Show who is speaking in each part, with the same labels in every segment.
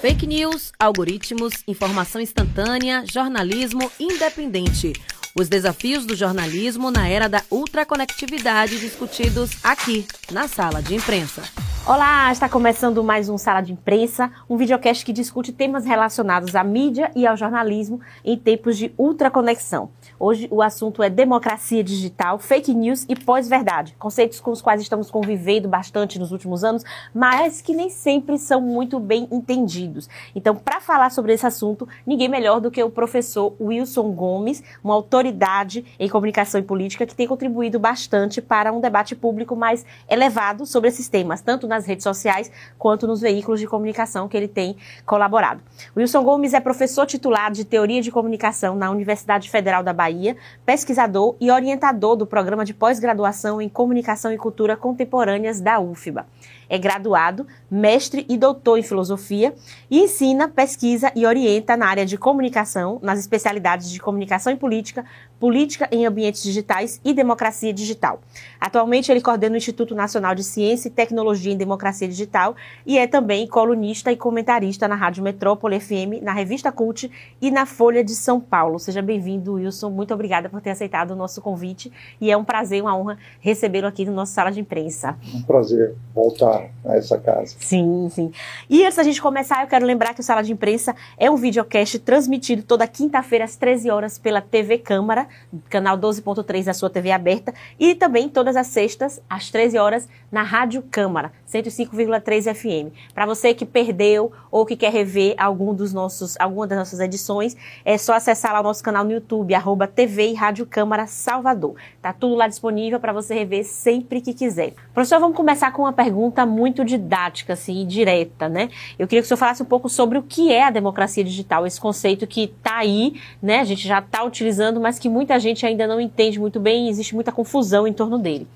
Speaker 1: Fake news, algoritmos, informação instantânea, jornalismo independente. Os desafios do jornalismo na era da ultraconectividade discutidos aqui, na sala de imprensa.
Speaker 2: Olá, está começando mais um Sala de Imprensa, um videocast que discute temas relacionados à mídia e ao jornalismo em tempos de ultraconexão. Hoje o assunto é democracia digital, fake news e pós-verdade, conceitos com os quais estamos convivendo bastante nos últimos anos, mas que nem sempre são muito bem entendidos. Então, para falar sobre esse assunto, ninguém melhor do que o professor Wilson Gomes, uma autoridade em comunicação e política que tem contribuído bastante para um debate público mais elevado sobre esses temas, tanto nas redes sociais quanto nos veículos de comunicação que ele tem colaborado. Wilson Gomes é professor titular de Teoria de Comunicação na Universidade Federal da Bahia pesquisador e orientador do programa de pós-graduação em Comunicação e Cultura Contemporâneas da UFBA é graduado, mestre e doutor em filosofia e ensina, pesquisa e orienta na área de comunicação, nas especialidades de comunicação e política, política em ambientes digitais e democracia digital. Atualmente ele coordena o Instituto Nacional de Ciência e Tecnologia em Democracia Digital e é também colunista e comentarista na Rádio Metrópole FM, na Revista Cult e na Folha de São Paulo. Seja bem-vindo, Wilson. Muito obrigada por ter aceitado o nosso convite e é um prazer, uma honra recebê-lo aqui no nosso sala de imprensa.
Speaker 3: Um prazer voltar a essa casa.
Speaker 2: Sim, sim. E antes da gente começar, eu quero lembrar que o Sala de Imprensa é um videocast transmitido toda quinta-feira às 13 horas pela TV Câmara, canal 12.3 da sua TV aberta, e também todas as sextas às 13 horas na Rádio Câmara, 105,3 FM. Para você que perdeu ou que quer rever algum dos nossos, alguma das nossas edições, é só acessar lá o nosso canal no YouTube, arroba TV e Rádio Câmara Salvador. Tá tudo lá disponível para você rever sempre que quiser. Professor, vamos começar com uma pergunta muito didática, assim, direta, né? Eu queria que o senhor falasse um pouco sobre o que é a democracia digital, esse conceito que está aí, né? A gente já está utilizando, mas que muita gente ainda não entende muito bem e existe muita confusão em torno dele.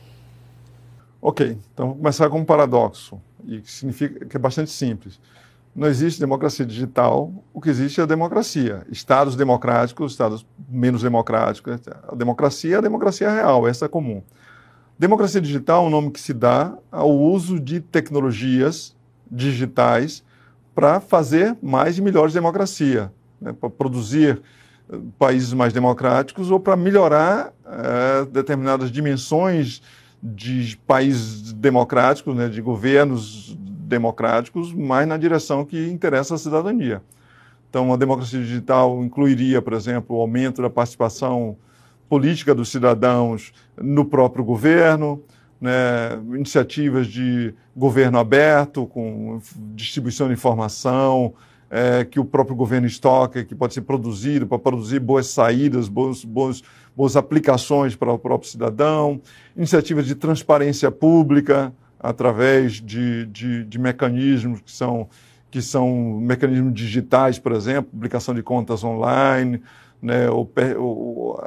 Speaker 3: Ok, então vamos começar com um paradoxo, e que significa que é bastante simples. Não existe democracia digital, o que existe é a democracia. Estados democráticos, estados menos democráticos. A democracia é a democracia real, essa é comum. Democracia digital é um nome que se dá ao uso de tecnologias digitais para fazer mais e melhores democracia, né, para produzir países mais democráticos ou para melhorar é, determinadas dimensões de países democráticos, né, de governos democráticos, mais na direção que interessa a cidadania. Então, a democracia digital incluiria, por exemplo, o aumento da participação política dos cidadãos no próprio governo, né, iniciativas de governo aberto, com distribuição de informação, é, que o próprio governo estoca, que pode ser produzido para produzir boas saídas, boas, boas, boas aplicações para o próprio cidadão, iniciativas de transparência pública através de, de, de mecanismos que são, que são mecanismos digitais, por exemplo, publicação de contas online, né, ou, ou,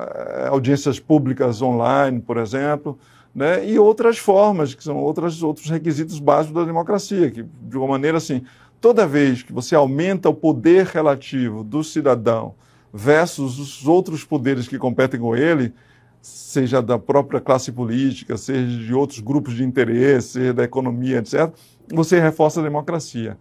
Speaker 3: audiências públicas online, por exemplo, né, e outras formas, que são outras, outros requisitos básicos da democracia, que, de uma maneira assim, toda vez que você aumenta o poder relativo do cidadão versus os outros poderes que competem com ele, seja da própria classe política, seja de outros grupos de interesse, seja da economia, etc., você reforça a democracia.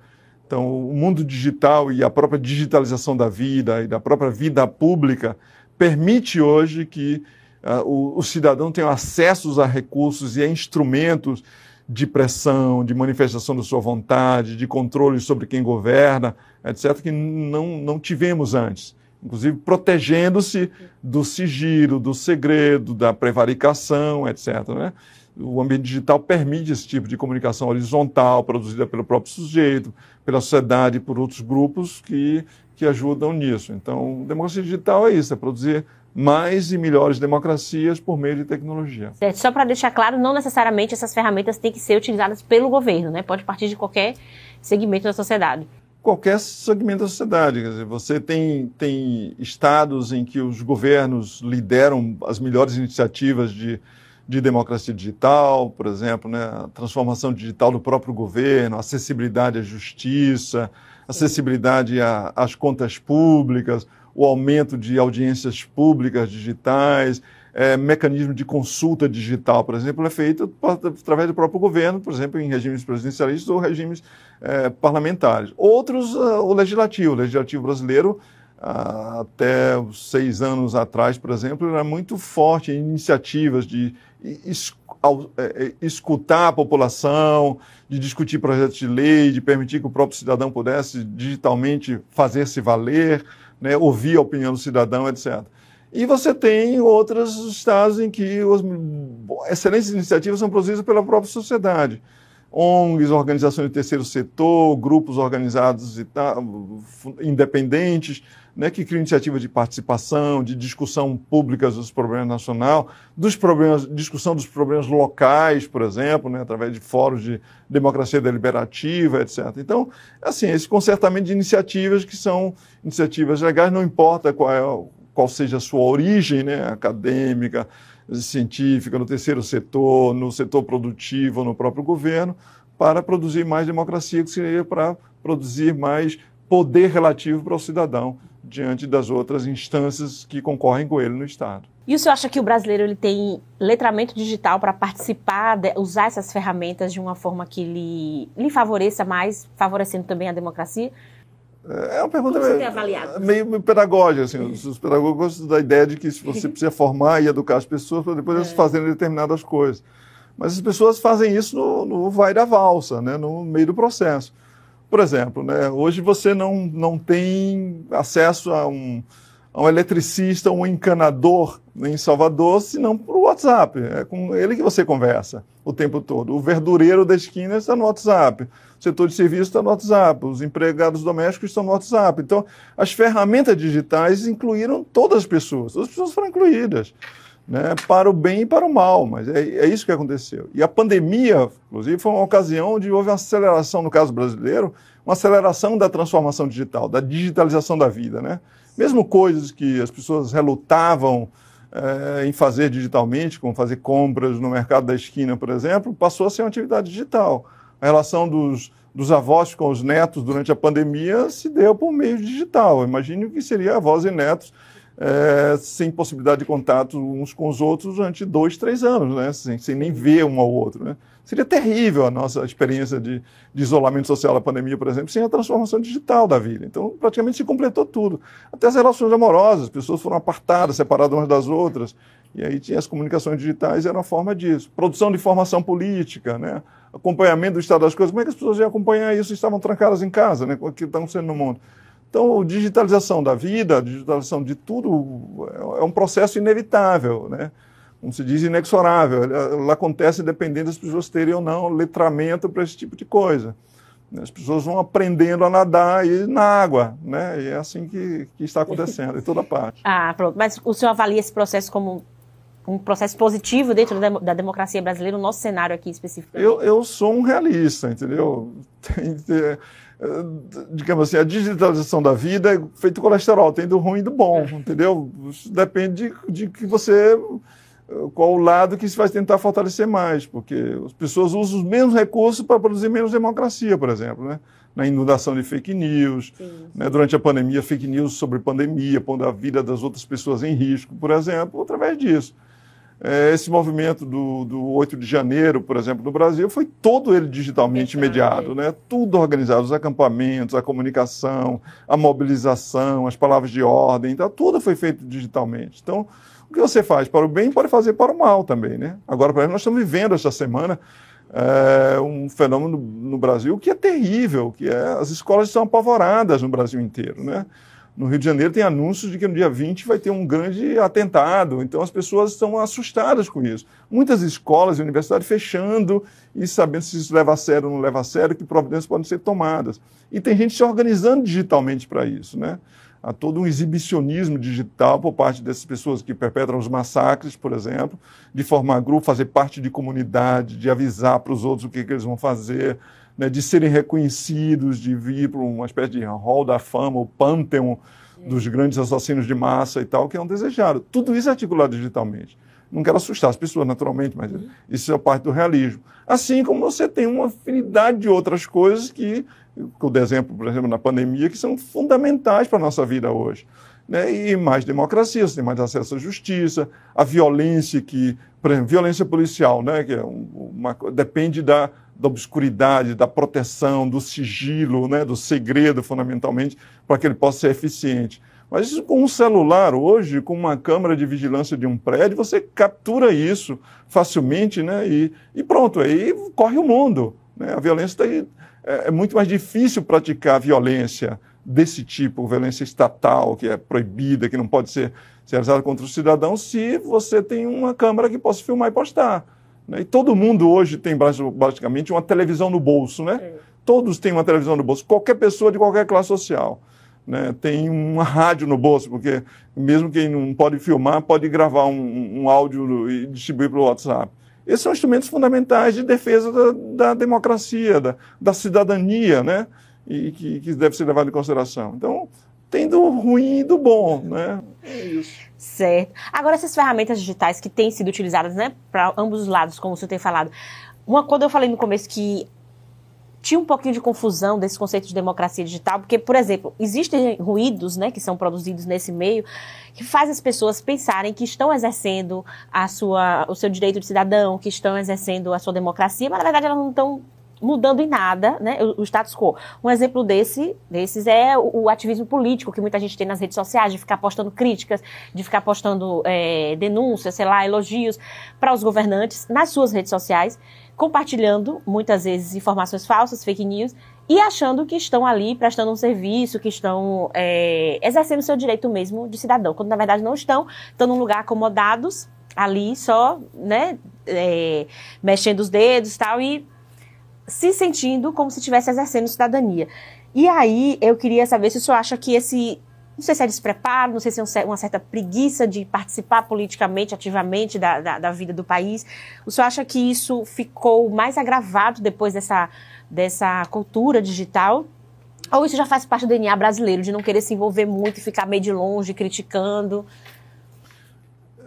Speaker 3: Então, o mundo digital e a própria digitalização da vida e da própria vida pública permite hoje que uh, o, o, cidadão tenha acesso a recursos e a instrumentos de pressão, de manifestação da sua vontade, de controle sobre quem governa, etc., que não, não tivemos antes. Inclusive protegendo-se do sigilo, do segredo, da prevaricação, etc. Né? o ambiente digital permite esse tipo de comunicação horizontal, produzida pelo próprio sujeito, pela sociedade e por outros grupos que, que ajudam nisso. Então, democracia digital é isso, é produzir mais e melhores democracias por meio de tecnologia.
Speaker 2: Certo. Só para deixar claro, não necessariamente essas ferramentas têm que ser utilizadas pelo governo, né? Pode partir de qualquer segmento da sociedade.
Speaker 3: Qualquer segmento da sociedade. Quer dizer, você tem, tem estados em que os governos lideram as melhores iniciativas de de democracia digital, por exemplo, né, a transformação digital do próprio governo, acessibilidade à justiça, acessibilidade às contas públicas, o aumento de audiências públicas digitais, é, mecanismo de consulta digital, por exemplo, é feito através do próprio governo, por exemplo, em regimes presidencialistas ou regimes é, parlamentares. Outros, uh, o legislativo. O legislativo brasileiro, uh, até seis anos atrás, por exemplo, era muito forte em iniciativas de é, é, escutar a população, de discutir projetos de lei, de permitir que o próprio cidadão pudesse digitalmente fazer-se valer, né, ouvir a opinião do cidadão, etc. E você tem outros estados em que as excelentes iniciativas são produzidas pela própria sociedade. ONGs, organizações do terceiro setor, grupos organizados e tal, independentes, né, que criam iniciativas de participação, de discussão pública dos problemas nacional, dos problemas, discussão dos problemas locais, por exemplo, né, através de fóruns de democracia deliberativa, etc. Então, assim, esse concertamento de iniciativas que são iniciativas legais, não importa qual, é, qual seja a sua origem, né, acadêmica, científica, no terceiro setor, no setor produtivo, no próprio governo, para produzir mais democracia, que seria para produzir mais poder relativo para o cidadão diante das outras instâncias que concorrem com ele no Estado.
Speaker 2: E o senhor acha que o brasileiro ele tem letramento digital para participar, de, usar essas ferramentas de uma forma que lhe, lhe favoreça mais, favorecendo também a democracia?
Speaker 3: É uma pergunta meio, meio, pedagógica. Assim, os, os pedagogos gostam da ideia de que você precisa formar e educar as pessoas para depois é. elas fazerem determinadas coisas. Mas as pessoas fazem isso no, no vai da valsa, né, no meio do processo. Por exemplo, né, hoje você não, não tem acesso a um, um eletricista, um encanador em Salvador, senão por WhatsApp. É com ele que você conversa o tempo todo. O verdureiro da esquina está no WhatsApp. O setor de serviço está no WhatsApp. Os empregados domésticos estão no WhatsApp. Então, as ferramentas digitais incluíram todas as pessoas. Todas as pessoas foram incluídas né, para o bem e para o mal, mas é, é, isso que aconteceu. E a pandemia, inclusive, foi uma ocasião onde houve uma aceleração, no caso brasileiro, uma aceleração da transformação digital, da digitalização da vida. Né? Mesmo coisas que as pessoas relutavam é, em fazer digitalmente, como fazer compras no mercado da esquina, por exemplo, passou a ser uma atividade digital. A relação dos, dos avós com os netos durante a pandemia se deu por meio digital. Imagine o que seria avós e netos é, sem possibilidade de contato uns com os outros durante dois, três anos, né? sem, sem nem ver um ao outro. Né? Seria terrível a nossa experiência de, de, isolamento social da pandemia, por exemplo, sem a transformação digital da vida. Então, praticamente se completou tudo. Até as relações amorosas, as pessoas foram apartadas, separadas umas das outras. E aí tinha as comunicações digitais, era uma forma disso. Produção de informação política, né? acompanhamento do estado das coisas. Como é que as pessoas iam acompanhar isso? Estavam trancadas em casa, né? o que está acontecendo no mundo. Então, digitalização da vida, digitalização de tudo é um processo inevitável, né? Como se diz, inexorável. Ela acontece dependendo das pessoas terem ou não letramento para esse tipo de coisa. As pessoas vão aprendendo a nadar e na água, né? E é assim que, que está acontecendo em toda parte.
Speaker 2: Ah, pronto. Mas o senhor avalia esse processo como um processo positivo dentro da, da democracia brasileira, no nosso cenário aqui específico?
Speaker 3: Eu, eu sou um realista, entendeu? Tem, tem, eh, digamos assim, a digitalização da vida é feito colesterol, tem do ruim e do bom, é. entendeu? Depende de, de que você qual o lado que se vai tentar fortalecer mais, porque as pessoas usam os mesmos recursos para produzir menos democracia, por exemplo, né? na inundação de fake news, né? durante a pandemia, fake news sobre pandemia, pondo a vida das outras pessoas em risco, por exemplo, através disso. É, esse movimento do, do 8 de janeiro, por exemplo, no Brasil, foi todo ele digitalmente mediado, né? tudo organizado, os acampamentos, a comunicação, a mobilização, as palavras de ordem, então, tudo foi feito digitalmente. Então, o que você faz para o bem pode fazer para o mal também. Né? Agora, por exemplo, nós estamos vivendo esta semana é, um fenômeno no Brasil que é terrível, que é as escolas estão apavoradas no Brasil inteiro. Né? No Rio de Janeiro tem anúncios de que no dia 20 vai ter um grande atentado, então as pessoas estão assustadas com isso. Muitas escolas e universidades fechando e sabendo se isso leva a sério ou não leva a sério, que providências podem ser tomadas. E tem gente se organizando digitalmente para isso, né? Há todo um exibicionismo digital por parte dessas pessoas que perpetram os massacres, por exemplo, de formar grupo, fazer parte de comunidade, de avisar para os outros o que, que eles vão fazer, né, de serem reconhecidos, de vir para uma espécie de hall da fama, o pantheon dos grandes assassinos de massa e tal, que é um desejado. Tudo isso é articulado digitalmente. Não quero assustar as pessoas, naturalmente, mas isso é parte do realismo. Assim como você tem uma afinidade de outras coisas que, dei exemplo, por exemplo, na pandemia, que são fundamentais para a nossa vida hoje. né, e mais democracia, você tem mais acesso à justiça, a violência que, por exemplo, violência policial, né, que é uma, depende da, da obscuridade, da proteção, do sigilo, né, do segredo, fundamentalmente, para que ele possa ser eficiente. Mas isso, com um celular hoje, com uma câmera de vigilância de um prédio, você captura isso facilmente, né? E, e pronto, aí corre o mundo. Né? A violência está aí. É, é muito mais difícil praticar violência desse tipo, violência estatal, que é proibida, que não pode ser, ser realizada contra o cidadão, se você tem uma câmera que possa filmar e postar. Né? E todo mundo hoje tem basicamente uma televisão no bolso, né? É. Todos têm uma televisão no bolso, qualquer pessoa de qualquer classe social né, tem uma rádio no bolso, porque mesmo quem não pode filmar, pode gravar um, um áudio e distribuir pelo WhatsApp. Esses são instrumentos fundamentais de defesa da, da democracia, da, da, cidadania, né? E que, que deve ser levado em consideração. Então, tem do ruim e do bom, né? É
Speaker 2: isso. Certo. Agora, essas ferramentas digitais que têm sido utilizadas, né, para ambos os lados, como o senhor tem falado. Uma, quando eu falei no começo que tinha um pouquinho de confusão desse conceito de democracia digital, porque, por exemplo, existem ruídos, né, que são produzidos nesse meio, que faz as pessoas pensarem que estão exercendo a sua, o seu direito de cidadão, que estão exercendo a sua democracia, mas na verdade elas não estão mudando em nada, né, o, status quo. Um exemplo desse, desses é o, o, ativismo político que muita gente tem nas redes sociais, de ficar postando críticas, de ficar postando é, denúncias, sei lá, elogios para os governantes nas suas redes sociais, compartilhando muitas vezes informações falsas, fake news, e achando que estão ali prestando um serviço, que estão é, exercendo seu direito mesmo de cidadão, quando na verdade não estão, estão num lugar acomodados ali só, né, é, mexendo os dedos tal, e se sentindo como se estivesse exercendo cidadania. E aí eu queria saber se o senhor acha que esse não sei se é despreparo, não sei se é uma certa preguiça de participar politicamente, ativamente da, da, da, vida do país. O senhor acha que isso ficou mais agravado depois dessa, dessa cultura digital? Ou isso já faz parte do DNA brasileiro, de não querer se envolver muito e ficar meio de longe, criticando?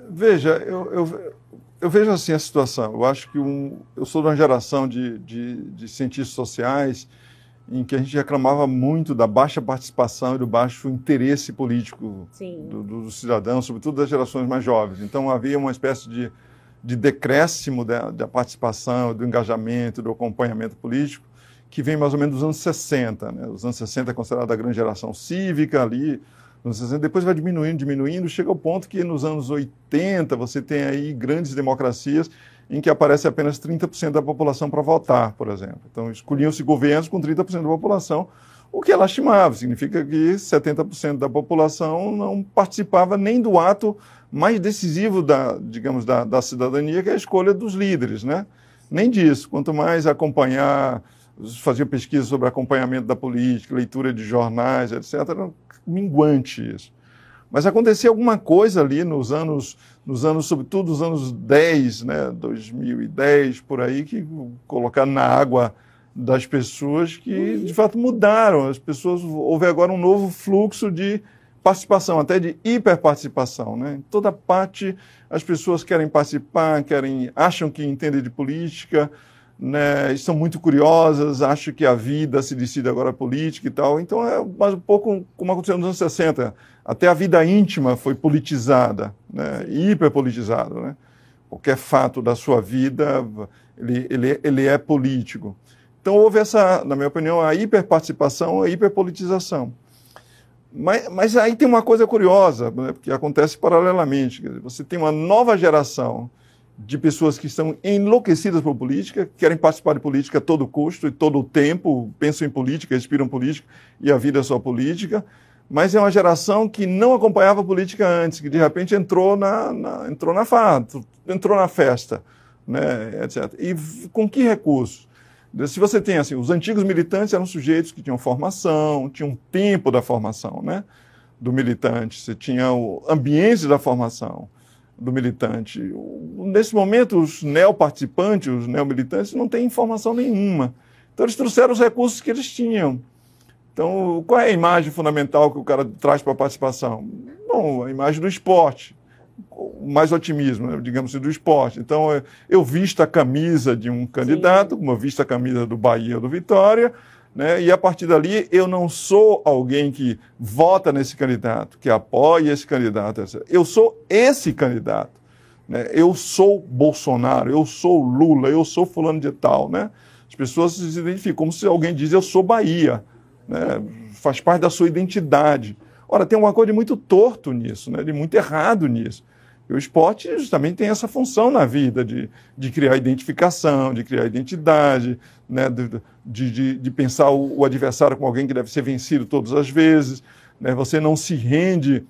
Speaker 3: Veja, eu, eu, eu vejo assim a situação. Eu acho que um, eu sou de uma geração de, de, de cientistas sociais em que a gente reclamava muito da baixa participação e do baixo interesse político dos do, cidadãos, sobretudo das gerações mais jovens. Então havia uma espécie de, de decréscimo da, da, participação, do engajamento, do acompanhamento político, que vem mais ou menos dos anos 60. Né? Os anos 60 é considerada a grande geração cívica ali, nos 60, depois vai diminuindo, diminuindo, chega ao ponto que nos anos 80 você tem aí grandes democracias em que aparece apenas 30% da população para votar, por exemplo. Então, escolhiam-se governos com 30% da população, o que é lastimável, significa que 70% da população não participava nem do ato mais decisivo da, digamos, da, da cidadania, que é a escolha dos líderes, né? Nem disso, quanto mais acompanhar, fazer pesquisa sobre acompanhamento da política, leitura de jornais, etc., minguante isso. Mas acontecia alguma coisa ali nos anos, nos anos, sobretudo nos anos 10, né, 2010, por aí, que colocaram na água das pessoas que, de fato, mudaram. As pessoas, houve agora um novo fluxo de participação, até de hiperparticipação. Né? Em toda parte, as pessoas querem participar, querem, acham que entendem de política, né, estão muito curiosas, acham que a vida se decide agora política e tal. Então é mais um pouco como aconteceu nos anos 60. Até a vida íntima foi politizada, né, hiperpolitizada. Né? Qualquer fato da sua vida, ele, ele, ele é político. Então houve essa, na minha opinião, a hiperparticipação, a hiperpolitização. Mas, mas aí tem uma coisa curiosa, né, que acontece paralelamente. Você tem uma nova geração de pessoas que estão enlouquecidas por política, querem participar de política a todo custo e todo o tempo, pensam em política, respiram política e a vida é só política, mas é uma geração que não acompanhava política antes, que de repente entrou na, na entrou na farra, entrou na festa, né, etc. E com que recursos? Se você tem assim, os antigos militantes eram sujeitos que tinham formação, tinham tempo da formação, né, do militante, você tinha o ambiente da formação do militante. Nesse momento, os neoparticipantes, os neomilitantes, não têm informação nenhuma. Então, eles trouxeram os recursos que eles tinham. Então, qual é a imagem fundamental que o cara traz para a participação? Bom, a imagem do esporte. Mais otimismo, né? digamos assim, do esporte. Então, eu visto a camisa de um candidato, Sim. como eu visto a camisa do Bahia ou do Vitória, Né? E a partir dali, eu não sou alguém que vota nesse candidato, que apoia esse candidato. Eu sou esse candidato. Né? Eu sou Bolsonaro, eu sou Lula, eu sou fulano de tal. Né? As pessoas se identificam como se alguém diz eu sou Bahia. Né? Faz parte da sua identidade. Ora, tem uma coisa de muito torto nisso, né? de muito errado nisso. O esporte justamente tem essa função na vida de, de criar identificação, de criar identidade, né, de, de, de pensar o, o, adversário como alguém que deve ser vencido todas as vezes. Né, você não se rende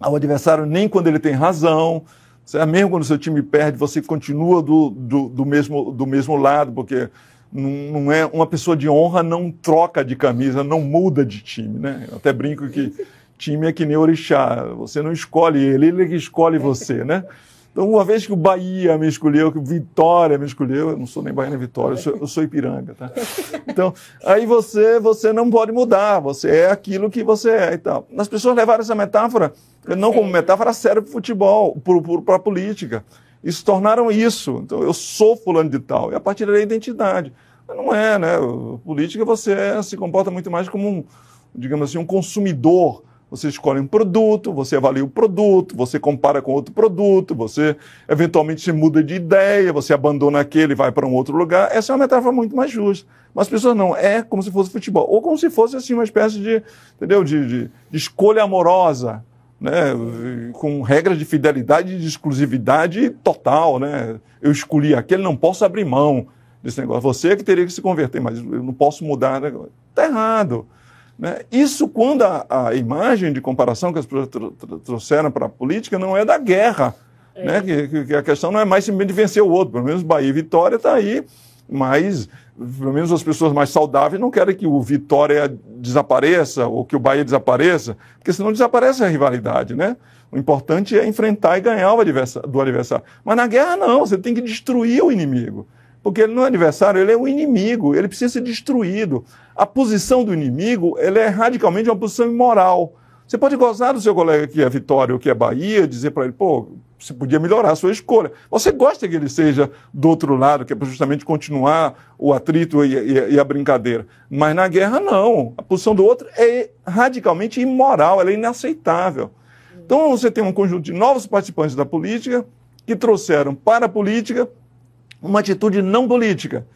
Speaker 3: ao adversário nem quando ele tem razão. Certo? Mesmo quando o seu time perde, você continua do, do, do, mesmo, do mesmo lado, porque não é uma pessoa de honra não troca de camisa, não muda de time. Né? Eu até brinco que time é que nem orixá, você não escolhe ele, ele é que escolhe você, né? Então, uma vez que o Bahia me escolheu, que o Vitória me escolheu, eu não sou nem Bahia nem Vitória, eu sou, eu sou Ipiranga, tá? Então, aí você, você não pode mudar, você é aquilo que você é e tal. As pessoas levaram essa metáfora, não como metáfora séria para o futebol, para a política. E se tornaram isso. Então, eu sou fulano de tal. E a partir da identidade. Mas não é, né? Política, você se comporta muito mais como um, digamos assim, um consumidor você escolhe um produto, você avalia o produto, você compara com outro produto, você eventualmente se muda de ideia, você abandona aquele e vai para um outro lugar. Essa é uma metáfora muito mais justa. Mas as pessoas não, é como se fosse futebol. Ou como se fosse assim, uma espécie de, entendeu? de, de, de escolha amorosa. Né, com regras de fidelidade e de exclusividade total, né? Eu escolhi aquele, não posso abrir mão desse negócio. Você é que teria que se converter, mas eu não posso mudar. Está errado. Né? Isso quando a, a, imagem de comparação que as pessoas tr tr trouxeram para a política não é da guerra. É. Né? Que, que, a questão não é mais simplesmente vencer o outro. Pelo menos Bahia e Vitória está aí, mas pelo menos as pessoas mais saudáveis não querem que o Vitória desapareça ou que o Bahia desapareça, porque senão desaparece a rivalidade, né? O importante é enfrentar e ganhar o adversário, do adversário. Mas na guerra não, você tem que destruir o inimigo. Porque ele não é adversário, ele é o inimigo, ele precisa ser destruído. A posição do inimigo ele é radicalmente uma posição imoral. Você pode gozar do seu colega que é Vitória ou que é Bahia, dizer para ele, pô, você podia melhorar a sua escolha. Você gosta que ele seja do outro lado, que é justamente continuar o atrito e, e, e, a brincadeira. Mas na guerra, não. A posição do outro é radicalmente imoral, ela é inaceitável. Então você tem um conjunto de novos participantes da política que trouxeram para a política uma atitude não política.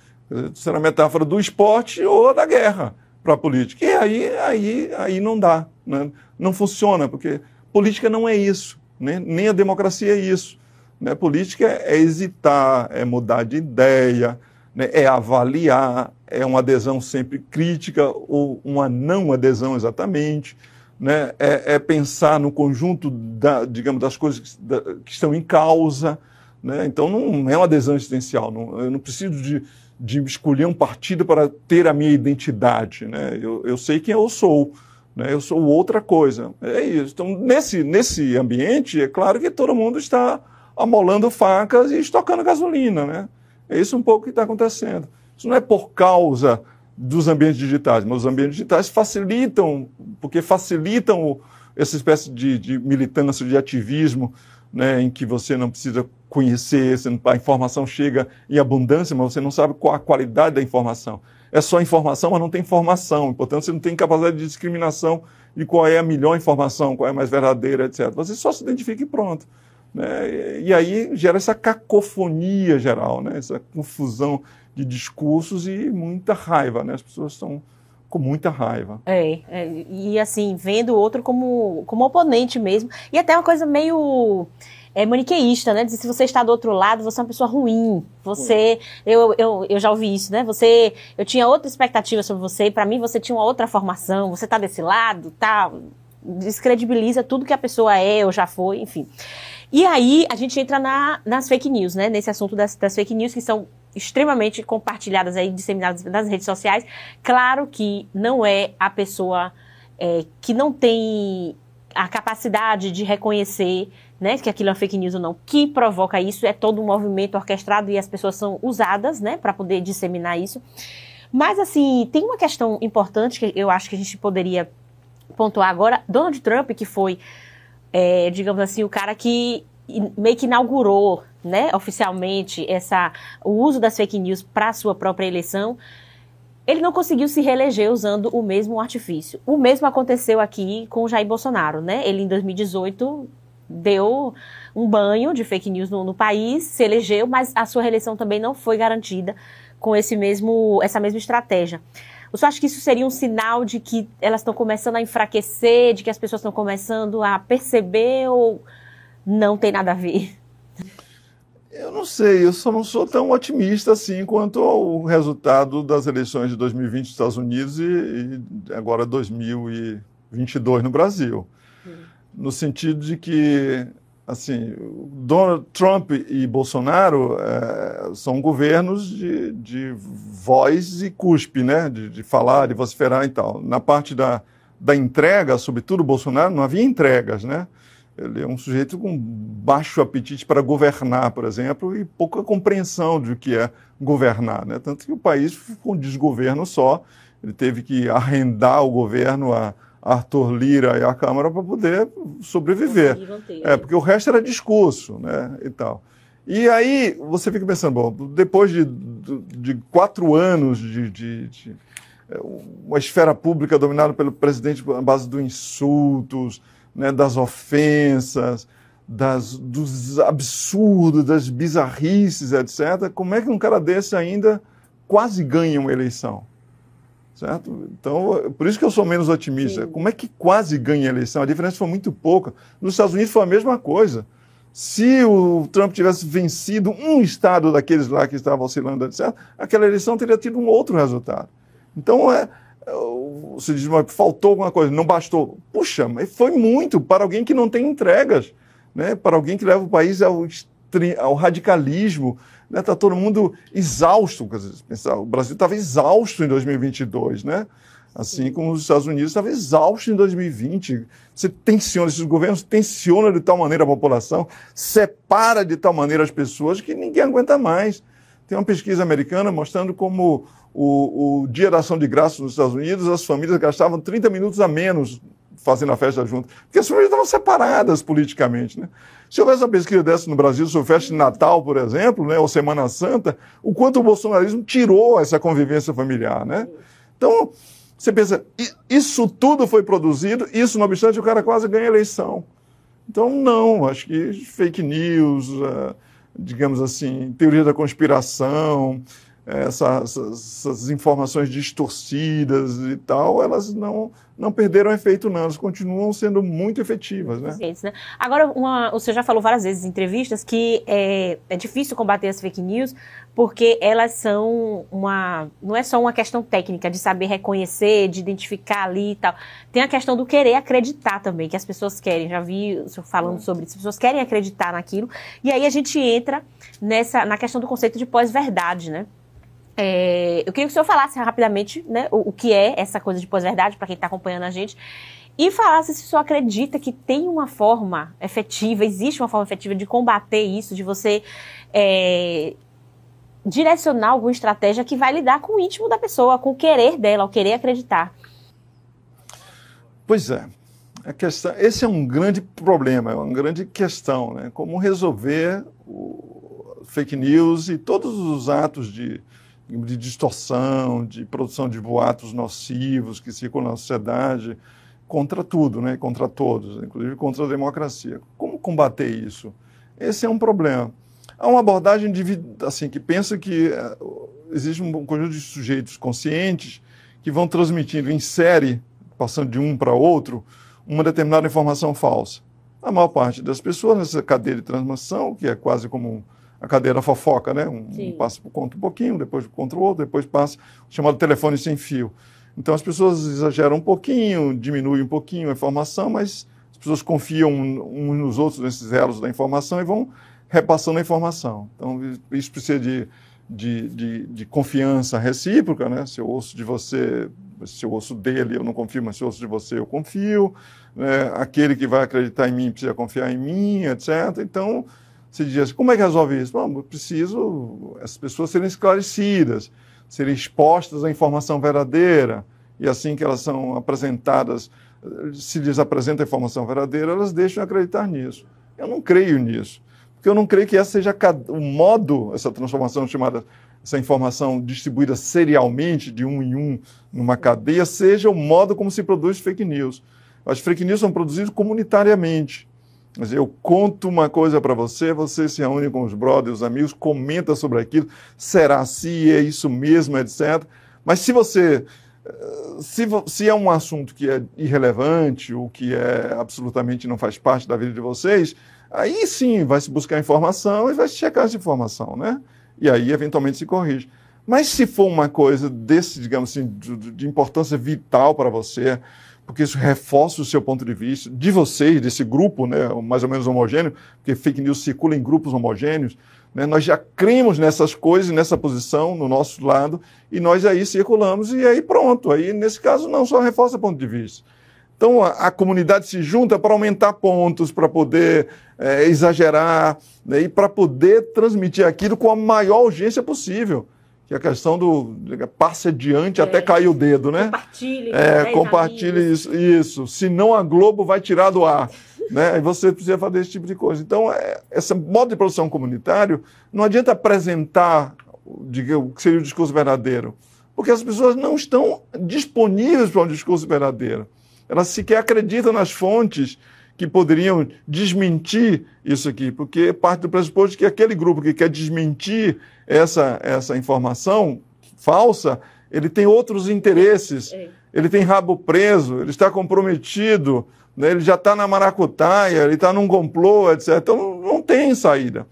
Speaker 3: Será a metáfora do esporte ou da guerra para a política. E aí, aí, aí não dá, né? não funciona, porque política não é isso, né? nem a democracia é isso. Né? Política é hesitar, é mudar de ideia, né? é avaliar, é uma adesão sempre crítica ou uma não adesão exatamente. Né? É, é pensar no conjunto, da, digamos, das coisas que, da, que estão em causa. Né? Então não é uma adesão existencial. Não, eu não preciso de, de escolher um partido para ter a minha identidade. Né? Eu, eu sei quem eu sou. Né? Eu sou outra coisa. É isso. Então, nesse, nesse ambiente, é claro que todo mundo está amolando facas e estocando gasolina. Né? É isso um pouco que está acontecendo. Isso não é por causa dos ambientes digitais, mas os ambientes digitais facilitam, porque facilitam essa espécie de, de militância, de ativismo, né, em que você não precisa conhecer, a informação chega em abundância, mas você não sabe qual a qualidade da informação. É só informação, mas não tem informação. Portanto, você não tem capacidade de discriminação de qual é a melhor informação, qual é a mais verdadeira, etc. Você só se identifica e pronto. Né? E aí gera essa cacofonia geral, né? essa confusão de discursos e muita raiva. Né? As pessoas estão com muita raiva.
Speaker 2: É, é, e assim, vendo o outro como, como oponente mesmo. E até uma coisa meio é, maniqueísta, né? Dizer, se você está do outro lado, você é uma pessoa ruim. Você. Eu, eu, eu já ouvi isso, né? Você. Eu tinha outra expectativa sobre você, para mim você tinha uma outra formação, você está desse lado, tá? Descredibiliza tudo que a pessoa é ou já foi, enfim. E aí a gente entra na, nas fake news, né? Nesse assunto das, das fake news que são extremamente compartilhadas aí, disseminadas nas redes sociais. Claro que não é a pessoa é, que não tem a capacidade de reconhecer né, que aquilo é fake news ou não, que provoca isso, é todo um movimento orquestrado e as pessoas são usadas, né, para poder disseminar isso. Mas, assim, tem uma questão importante que eu acho que a gente poderia pontuar agora. Donald Trump, que foi, é, digamos assim, o cara que meio que inaugurou né, oficialmente essa, o uso das fake news para sua própria eleição, ele não conseguiu se reeleger usando o mesmo artifício. O mesmo aconteceu aqui com Jair Bolsonaro, né? Ele em 2018 deu um banho de fake news no, no país, se elegeu, mas a sua reeleição também não foi garantida com esse mesmo, essa mesma estratégia. Você acha que isso seria um sinal de que elas estão começando a enfraquecer, de que as pessoas estão começando a perceber ou não tem nada a ver?
Speaker 3: Eu não sei, eu só não sou tão otimista assim quanto ao resultado das eleições de 2020 nos Estados Unidos e, e agora 2022 no Brasil. Hum. No sentido de que, assim, Donald Trump e Bolsonaro é, são governos de, de voz e cuspe, né? De, de falar, de vociferar e tal. Na parte da, da entrega, sobretudo Bolsonaro, não havia entregas, né? Ele é um sujeito com baixo apetite para governar, por exemplo, e pouca compreensão de o que é governar. Né? Tanto que o país ficou um desgoverno só, ele teve que arrendar o governo a Arthur Lira e a Câmara para poder sobreviver. É, porque o resto era discurso né, e tal. E aí você fica pensando, bom, depois de, de, quatro anos de, de, de é, uma esfera pública dominada pelo presidente à base dos insultos, né, das ofensas, das, dos absurdos, das bizarrices, etc., como é que um cara desse ainda quase ganha uma eleição? Certo? Então, por isso que eu sou menos otimista. Sim. Como é que quase ganha a eleição? A diferença foi muito pouca. Nos Estados Unidos foi a mesma coisa. Se o Trump tivesse vencido um estado daqueles lá que estavam oscilando, etc., aquela eleição teria tido um outro resultado. Então, é, você diz, mas faltou alguma coisa, não bastou. Puxa, mas foi muito para alguém que não tem entregas, né? para alguém que leva o país ao, ao radicalismo. Está né? Tá todo mundo exausto. Quer dizer, pensar, o Brasil estava exausto em 2022, né? assim como os Estados Unidos estavam exaustos em 2020. Você tensiona, esses governos tensionam de tal maneira a população, separa de tal maneira as pessoas que ninguém aguenta mais. Tem uma pesquisa americana mostrando como o, o Dia da Ação de Graças nos Estados Unidos, as famílias gastavam 30 minutos a menos fazendo a festa junto, porque as famílias estavam separadas politicamente. Né? Se houvesse uma pesquisa dessa no Brasil sobre festa de Natal, por exemplo, né, ou Semana Santa, o quanto o bolsonarismo tirou essa convivência familiar. Né? Então, você pensa, isso tudo foi produzido, isso, não obstante, o cara quase ganha a eleição. Então, não, acho que fake news, uh, digamos assim, teoria da conspiração, essas, essas, informações distorcidas e tal, elas não, não perderam efeito, não. Elas continuam sendo muito efetivas. Né?
Speaker 2: né? Agora, uma, o senhor já falou várias vezes em entrevistas que é, é difícil combater as fake news porque elas são uma. Não é só uma questão técnica de saber reconhecer, de identificar ali e tal. Tem a questão do querer acreditar também, que as pessoas querem. Já vi o senhor falando é. sobre isso. As pessoas querem acreditar naquilo. E aí a gente entra nessa, na questão do conceito de pós-verdade, né? É, eu queria que o senhor falasse rapidamente né, o, o que é essa coisa de pós-verdade, para quem está acompanhando a gente, e falasse se o senhor acredita que tem uma forma efetiva, existe uma forma efetiva de combater isso, de você é, direcionar alguma estratégia que vai lidar com o íntimo da pessoa, com o querer dela, o querer acreditar.
Speaker 3: Pois é. A questão, esse é um grande problema, é uma grande questão, né? Como resolver o fake news e todos os atos de de distorção, de produção de boatos nocivos que circulam na sociedade, contra tudo, né? contra todos, inclusive contra a democracia. Como combater isso? Esse é um problema. Há uma abordagem assim, que pensa que uh, existe um conjunto de sujeitos conscientes que vão transmitindo em série, passando de um para outro, uma determinada informação falsa. A maior parte das pessoas nessa cadeia de transmissão, que é quase como a cadeira fofoca, né? Um, passa por conta um pouquinho, depois contra o outro, depois passa o chamado telefone sem fio. Então as pessoas exageram um pouquinho, diminuem um pouquinho a informação, mas as pessoas confiam uns nos outros nesses elos da informação e vão repassando a informação. Então isso precisa de, de, de, de confiança recíproca, né? Se eu ouço de você, se eu ouço dele, eu não confio, mas se eu ouço de você, eu confio. Né? Aquele que vai acreditar em mim precisa confiar em mim, etc. Então você diz assim, como é que resolve isso? Bom, preciso as pessoas serem esclarecidas, serem expostas à informação verdadeira, e assim que elas são apresentadas, se lhes apresenta a informação verdadeira, elas deixam de acreditar nisso. Eu não creio nisso. Porque eu não creio que essa seja o modo, essa transformação chamada, essa informação distribuída serialmente, de um em um, numa cadeia, seja o modo como se produz fake news. As fake news são produzidas comunitariamente. Mas eu conto uma coisa para você, você se reúne com os brothers, os amigos, comenta sobre aquilo, será assim, é isso mesmo, etc. Mas se você se, se, é um assunto que é irrelevante, ou que é absolutamente não faz parte da vida de vocês, aí sim vai se buscar informação e vai se checar essa informação, né? E aí eventualmente se corrige. Mas se for uma coisa desse, digamos assim, de, de importância vital para você, porque isso reforça o seu ponto de vista, de vocês, desse grupo, né, mais ou menos homogêneo, porque fake news circula em grupos homogêneos, né, nós já cremos nessas coisas, nessa posição, no nosso lado, e nós aí circulamos, e aí pronto. Aí, nesse caso, não só reforça o ponto de vista. Então, a, a comunidade se junta para aumentar pontos, para poder é, exagerar, né, e para poder transmitir aquilo com a maior urgência possível. Que é a questão do passe adiante é, até cair o dedo, né?
Speaker 2: Compartilhe.
Speaker 3: É, compartilhe isso, isso. Senão a Globo vai tirar do ar né? E você precisa fazer esse tipo de coisa. Então, é, esse modo de produção comunitário não adianta apresentar o que seria o discurso verdadeiro, porque as pessoas não estão disponíveis para um discurso verdadeiro. Elas sequer acreditam nas fontes que poderiam desmentir isso aqui, porque parte do pressuposto que aquele grupo que quer desmentir essa, essa informação falsa, ele tem outros interesses, é. ele tem rabo preso, ele está comprometido né? ele já está na maracutaia, ele está num complô, etc. Então não tem saída.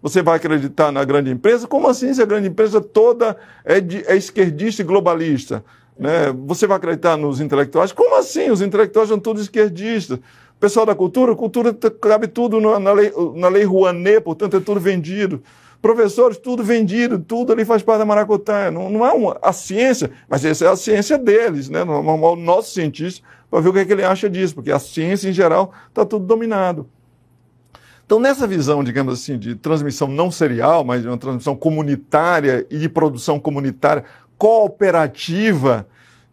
Speaker 3: Você vai acreditar na grande empresa? Como assim se a grande empresa toda é, de, é esquerdista e globalista? Né? Você vai acreditar nos intelectuais? Como assim? Os intelectuais são todos esquerdistas. Pessoal da cultura, cultura cabe tudo na, lei, na lei Rouanet, portanto é tudo vendido professores, tudo vendido, tudo ali faz parte da maracutaia. Não, não é uma, a ciência, mas essa é a ciência deles, né? O nosso cientista para ver o que, é que ele acha disso, porque a ciência em geral está tudo dominado. Então, nessa visão, digamos assim, de transmissão não serial, mas de uma transmissão comunitária e de produção comunitária cooperativa,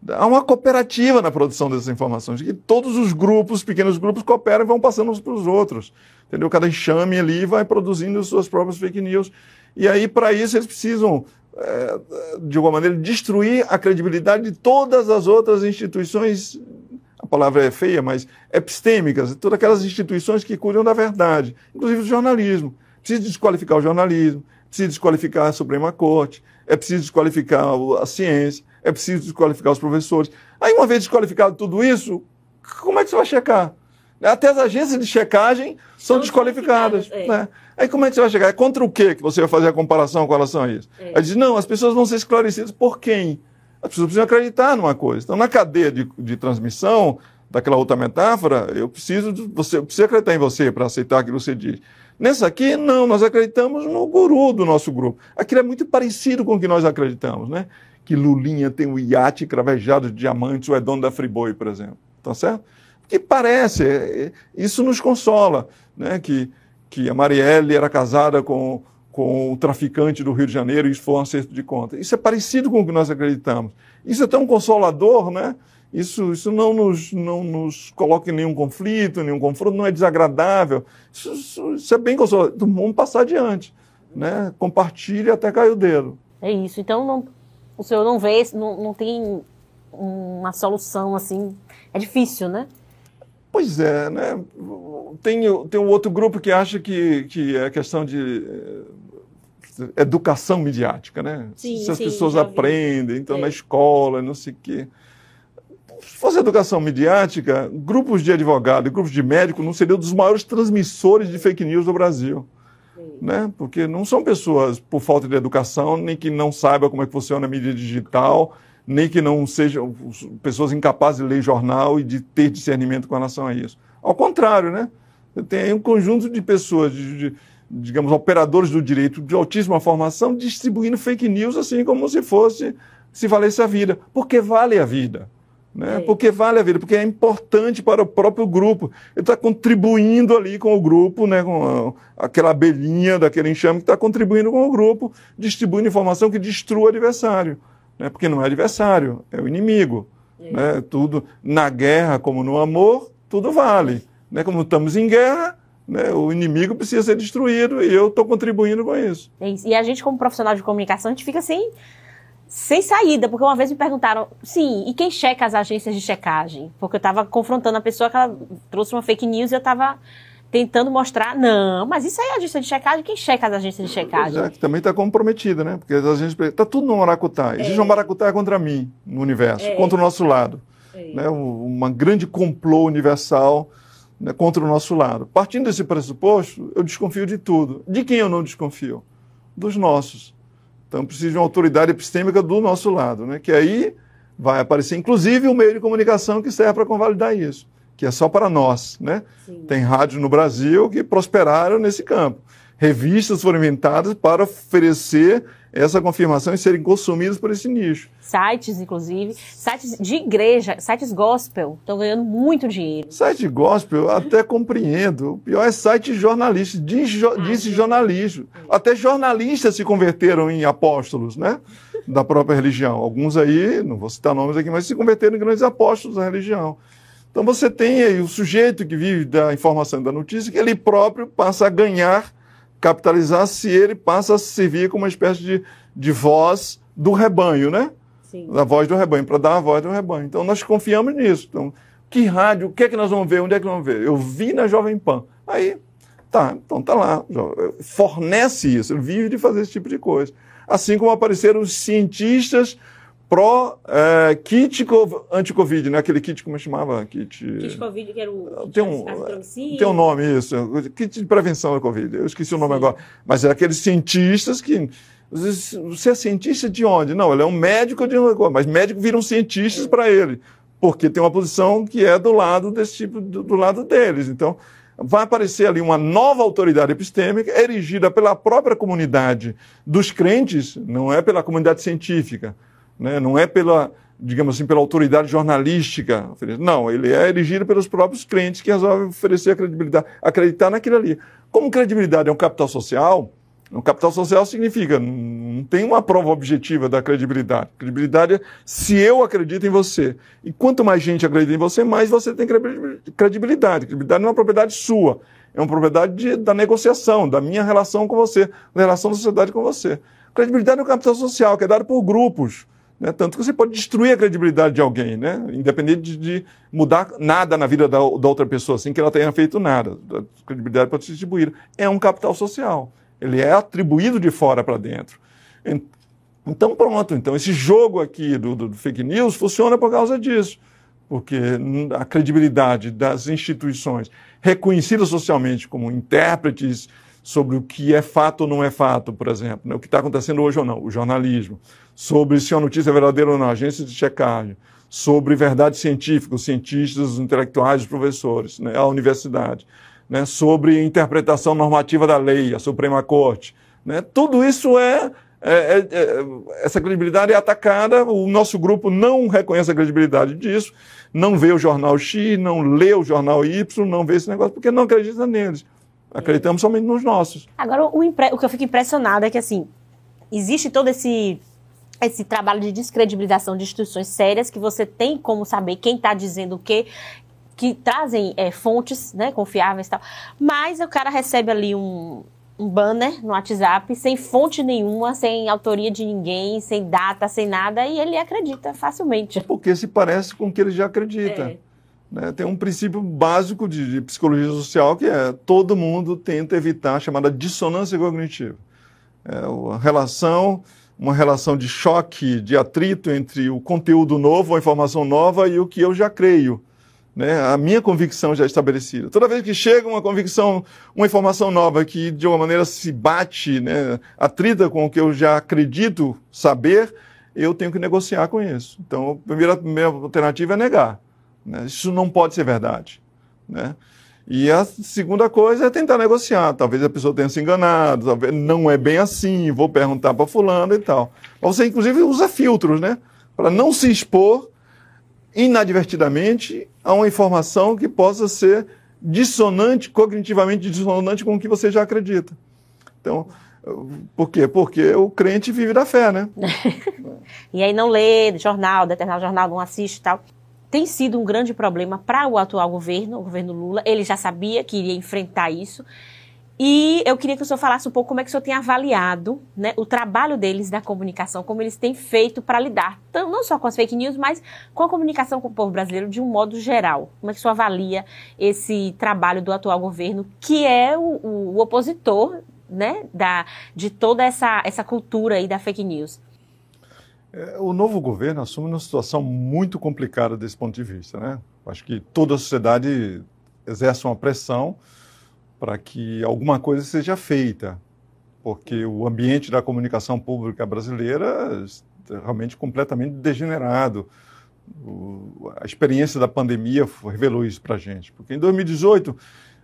Speaker 3: há uma cooperativa na produção dessas informações, que todos os grupos, pequenos grupos, cooperam e vão passando uns para os outros. Entendeu? Cada enxame ali vai produzindo suas próprias fake news. E aí, para isso, eles precisam, é, de alguma maneira, destruir a credibilidade de todas as outras instituições a palavra é feia, mas epistêmicas, todas aquelas instituições que cuidam da verdade, inclusive o jornalismo. Precisa desqualificar o jornalismo, precisa desqualificar a Suprema Corte, é preciso desqualificar a ciência, é preciso desqualificar os professores. Aí, uma vez desqualificado tudo isso, como é que você vai checar? Até as agências de checagem são, são desqualificadas. É. Né? Aí como é que você vai chegar? É contra o quê que você vai fazer a comparação com relação a isso? É. Aí diz, não, as pessoas vão ser esclarecidas por quem? As pessoas precisam acreditar numa coisa. Então, na cadeia de, de transmissão daquela outra metáfora, eu preciso, você, eu preciso acreditar em você para aceitar aquilo que você diz. Nessa aqui, não, nós acreditamos no guru do nosso grupo. Aquilo é muito parecido com o que nós acreditamos, né? Que Lulinha tem um iate cravejado de diamantes, ou é dono da Friboi, por exemplo. Tá certo? Que parece, é, é, isso nos consola, né? Que, que a Marielle era casada com com o traficante do Rio de Janeiro e isso foi um acerto de conta. Isso é parecido com o que nós acreditamos. Isso é tão consolador, né? Isso, isso não, nos, não nos coloca em nenhum conflito, nenhum confronto, não é desagradável. Isso, isso, isso é bem consolador. Vamos passar adiante. Né? Compartilhe até cair o dedo.
Speaker 2: É isso. Então, não, o senhor não vê, não, não tem uma solução assim. É difícil, né?
Speaker 3: Pois é, né? Tem, tem um outro grupo que acha que, que é questão de educação midiática, né?
Speaker 2: Sim,
Speaker 3: Se as
Speaker 2: sim,
Speaker 3: pessoas aprendem, então é. na escola, não sei o quê. Se fosse educação midiática, grupos de advogados, grupos de médicos não seriam dos maiores transmissores de fake news do Brasil. Né? Porque não são pessoas por falta de educação, nem que não saibam como é que funciona a mídia digital, nem que não sejam pessoas incapazes de ler jornal e de ter discernimento com relação a isso. Ao contrário, né? Tem aí um conjunto de pessoas, de, de digamos, operadores do direito de altíssima formação, distribuindo fake news assim como se fosse, se valesse a vida. Porque vale a vida. Né? É. Porque vale a vida, porque é importante para o próprio grupo. Ele está contribuindo ali com o grupo, né? com a, aquela abelhinha daquele enxame que está contribuindo com o grupo, distribuindo informação que destrua o adversário. Né? Porque não é adversário, é o inimigo. É. Né? Tudo, na guerra como no amor, tudo vale. Né? Como estamos em guerra, Né? O inimigo precisa ser destruído e eu estou contribuindo com isso.
Speaker 2: É isso. E a gente, como profissional de comunicação, a gente fica sem, sem saída, porque uma vez me perguntaram, sim, e quem checa as agências de checagem? Porque eu estava confrontando a pessoa que ela trouxe uma fake news e eu estava tentando mostrar, não, mas isso aí é agência de checagem, quem checa as agências de checagem?
Speaker 3: É, que também está comprometida, né? Porque as agências, está tudo no maracutá. Existe é. um maracutá contra mim no universo, é. contra o nosso lado. É. Né? Uma grande complô universal né, contra o nosso lado. Partindo desse pressuposto, eu desconfio de tudo. De quem eu não desconfio? Dos nossos. Então, preciso de uma autoridade epistêmica do nosso lado, né? que aí vai aparecer, inclusive, o um meio de comunicação que serve para convalidar isso que é só para nós. Né? Tem rádios no Brasil que prosperaram nesse campo. Revistas foram inventadas para oferecer essa confirmação e serem consumidas por esse nicho.
Speaker 2: Sites, inclusive, sites de igreja, sites gospel, estão ganhando muito dinheiro.
Speaker 3: Site gospel, eu até compreendo. O pior é site jornalista, diz, ah, disse jornalismo. Até jornalistas se converteram em apóstolos, né? Da própria religião. Alguns aí, não vou citar nomes aqui, mas se converteram em grandes apóstolos da religião. Então você tem aí o sujeito que vive da informação e da notícia, que ele próprio passa a ganhar, capitalizar, se ele passa a servir como uma espécie de, de voz do rebanho, né? Sim. Da voz do rebanho, para dar a voz do rebanho. Então nós confiamos nisso. Então, que rádio, o que é que nós vamos ver, onde é que nós vamos ver? Eu vi na Jovem Pan. Aí, tá, então tá lá. Fornece isso, ele vive de fazer esse tipo de coisa. Assim como apareceram os cientistas pró-kit é, anti-Covid, né? Aquele kit, como chamava?
Speaker 2: Kit... Kit Covid, que era o...
Speaker 3: Tem um, tem um nome, isso. Kit de prevenção da Covid. Eu esqueci o nome Sim. agora. Mas era aqueles cientistas que... Você é cientista de onde? Não, ele é um médico de mas médicos viram cientistas é. para ele, porque tem uma posição que é do lado desse tipo, do, do lado deles. Então, vai aparecer ali uma nova autoridade epistêmica erigida pela própria comunidade dos crentes, não é pela comunidade científica né? não é pela, digamos assim, pela autoridade jornalística. Não, ele é erigido pelos próprios crentes que resolvem oferecer a credibilidade, acreditar naquilo ali. Como credibilidade é um capital social, um capital social significa, não tem uma prova objetiva da credibilidade. Credibilidade é se eu acredito em você. E quanto mais gente acredita em você, mais você tem credibilidade. Credibilidade não é uma propriedade sua, é uma propriedade de, da negociação, da minha relação com você, da relação da sociedade com você. Credibilidade é um capital social que é dado por grupos. Né? Tanto que você pode destruir a credibilidade de alguém, né? independente de, de mudar nada na vida da, da, outra pessoa, sem que ela tenha feito nada. A credibilidade pode ser distribuída. É um capital social. Ele é atribuído de fora para dentro. Então, pronto. Então, esse jogo aqui do, do, do fake news funciona por causa disso. Porque a credibilidade das instituições reconhecidas socialmente como intérpretes sobre o que é fato ou não é fato, por exemplo, né? o que está acontecendo hoje ou não, o jornalismo, sobre se a notícia é verdadeira ou não, agência de checagem, sobre verdade científica, os cientistas, os intelectuais, os professores, né? a universidade, né? sobre interpretação normativa da lei, a Suprema Corte. Né? Tudo isso é, é, é, é, essa credibilidade é atacada, o nosso grupo não reconhece a credibilidade disso, não vê o jornal X, não lê o jornal Y, não vê esse negócio, porque não acredita neles. Acreditamos somente nos nossos.
Speaker 2: Agora, o, o que eu fico impressionada é que, assim, existe todo esse esse trabalho de descredibilização de instituições sérias que você tem como saber quem está dizendo o quê, que trazem é, fontes né, confiáveis e tal. Mas o cara recebe ali um, um banner no WhatsApp sem fonte nenhuma, sem autoria de ninguém, sem data, sem nada, e ele acredita facilmente.
Speaker 3: Porque se parece com o que ele já acredita. É. Né? Tem um princípio básico de, de, psicologia social que é todo mundo tenta evitar a chamada dissonância cognitiva. É a relação, uma relação de choque, de atrito entre o conteúdo novo, a informação nova e o que eu já creio. Né? A minha convicção já estabelecida. Toda vez que chega uma convicção, uma informação nova que de uma maneira se bate, né, atrita com o que eu já acredito saber, eu tenho que negociar com isso. Então, a primeira, a primeira alternativa é negar. Né? Isso não pode ser verdade. Né? E a segunda coisa é tentar negociar. Talvez a pessoa tenha se enganado, talvez não é bem assim, vou perguntar para fulano e tal. Você, inclusive, usa filtros, né? Para não se expor inadvertidamente a uma informação que possa ser dissonante, cognitivamente dissonante com o que você já acredita. Então, por quê? Porque o crente vive da fé, né?
Speaker 2: e aí não lê jornal, determinado jornal, não assiste e tal. Tem sido um grande problema para o atual governo, o governo Lula. Ele já sabia que iria enfrentar isso. E eu queria que o senhor falasse um pouco como é que o senhor tem avaliado né, o trabalho deles da comunicação, como eles têm feito para lidar, não só com as fake news, mas com a comunicação com o povo brasileiro de um modo geral. Como é que o senhor avalia esse trabalho do atual governo, que é o, o, opositor né, da, de toda essa, essa cultura aí da fake news?
Speaker 3: É, o novo governo assume uma situação muito complicada desse ponto de vista. Né? Acho que toda a sociedade exerce uma pressão para que alguma coisa seja feita, porque o ambiente da comunicação pública brasileira é realmente completamente degenerado. O, a experiência da pandemia revelou isso para a gente, porque em 2018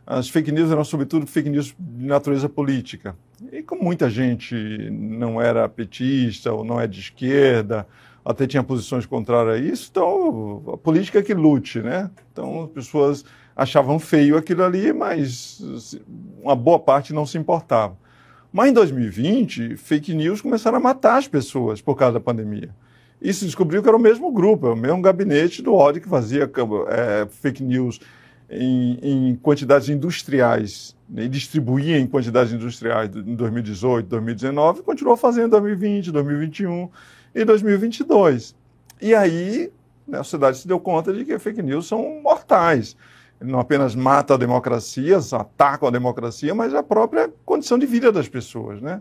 Speaker 3: as fake news eram sobretudo fake news de natureza política. E como muita gente não era petista ou não é de esquerda, até tinha posições contrárias a isso, então a política é que lute, né? Então as pessoas achavam feio aquilo ali, mas uma boa parte não se importava. Mas em 2020, fake news começaram a matar as pessoas por causa da pandemia. E se descobriu que era o mesmo grupo, o mesmo gabinete do ódio que fazia é, fake news em, em, quantidades industriais né, e distribuía em quantidades industriais em 2018, 2019, e continuou fazendo em 2020, 2021 e 2022. E aí né, a sociedade se deu conta de que fake news são mortais não apenas mata a democracia, atacam a democracia, mas a própria condição de vida das pessoas. Né?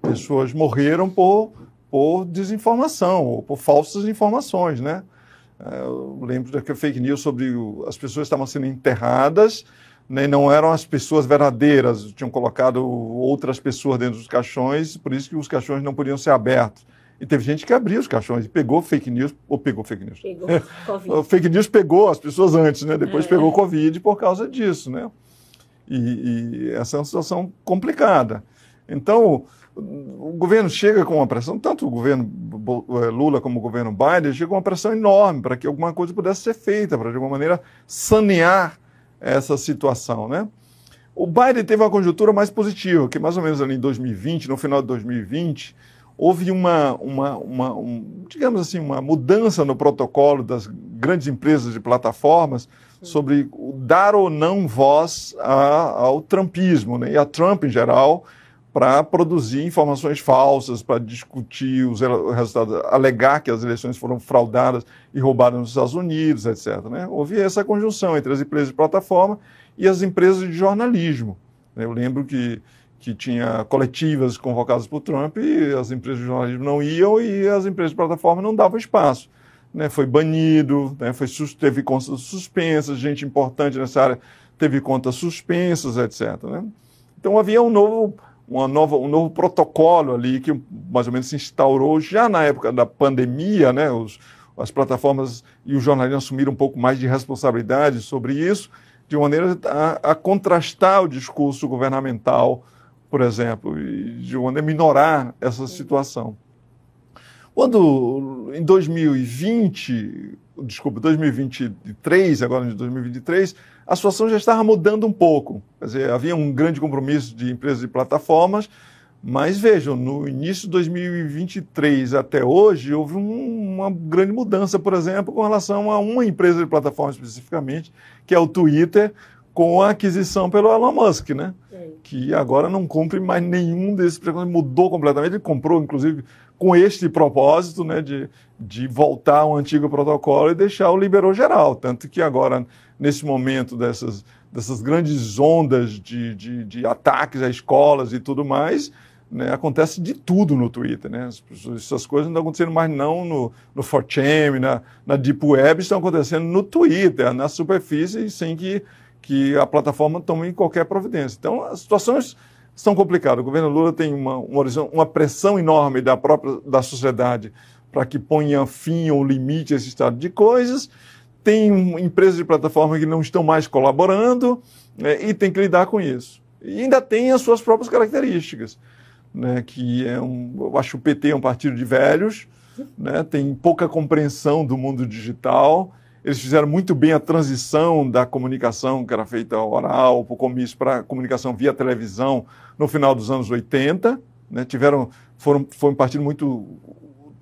Speaker 3: Pessoas morreram por, por desinformação ou por falsas informações. Né? É, eu lembro daquele fake news sobre o, as pessoas estavam sendo enterradas, né, não eram as pessoas verdadeiras, tinham colocado outras pessoas dentro dos caixões, por isso que os caixões não podiam ser abertos. E teve gente que abriu os caixões e pegou fake news, ou pegou fake news.
Speaker 2: Pegou Covid.
Speaker 3: fake news pegou as pessoas antes, né? Depois é. pegou Covid por causa disso, né? E, e, essa é uma situação complicada. Então, o governo chega com uma pressão, tanto o governo eh, Lula como o governo Biden, chega com uma pressão enorme para que alguma coisa pudesse ser feita, para de alguma maneira sanear essa situação, né? O Biden teve uma conjuntura mais positiva, que mais ou menos ali em 2020, no final de 2020, houve uma, uma, uma um, digamos assim, uma mudança no protocolo das grandes empresas de plataformas sobre dar ou não voz a, ao trumpismo, né? e a Trump em geral, para produzir informações falsas, para discutir os resultados, alegar que as eleições foram fraudadas e roubadas nos Estados Unidos, etc. Né? Houve essa conjunção entre as empresas de plataforma e as empresas de jornalismo. Eu lembro que que tinha coletivas convocadas por Trump e as empresas de jornalismo não iam e as empresas de plataforma não davam espaço. Né? Foi banido, né? Foi, teve contas suspensas, gente importante nessa área teve contas suspensas, etc. Né? Então havia um novo, uma nova, um novo protocolo ali que mais ou menos se instaurou já na época da pandemia, né? Os, as plataformas e o jornalismo assumiram um pouco mais de responsabilidade sobre isso, de maneira a, a contrastar o discurso governamental por exemplo, e de onde minorar essa situação. Quando em 2020, desculpa, 2023, agora em 2023, a situação já estava mudando um pouco. Quer dizer, havia um grande compromisso de empresas e plataformas, mas vejam, no início de 2023 até hoje, houve um, uma grande mudança, por exemplo, com relação a uma empresa de plataforma especificamente, que é o Twitter, com a aquisição pelo Elon Musk, né? Que agora não cumpre mais nenhum desses preconceitos, mudou completamente, ele comprou, inclusive, com este propósito, né, de, de voltar ao antigo protocolo e deixar o liberou geral. Tanto que agora, nesse momento dessas, dessas grandes ondas de, de, de ataques a escolas e tudo mais, né, acontece de tudo no Twitter. Né? Essas coisas não estão acontecendo mais não no, no 4chan, na, na Deep Web, estão acontecendo no Twitter, na superfície, sem que que a plataforma tome qualquer providência. Então, as situações são complicadas. O governo Lula tem uma, uma, pressão enorme da própria da sociedade para que ponha fim ou limite a esse estado de coisas. Tem empresas de plataforma que não estão mais colaborando né, e tem que lidar com isso. E ainda tem as suas próprias características, né, que é um, eu acho o PT é um partido de velhos, né, tem pouca compreensão do mundo digital, eles fizeram muito bem a transição da comunicação que era feita oral para comício para comunicação via televisão no final dos anos 80. Né? Tiveram, foram, foi um partido muito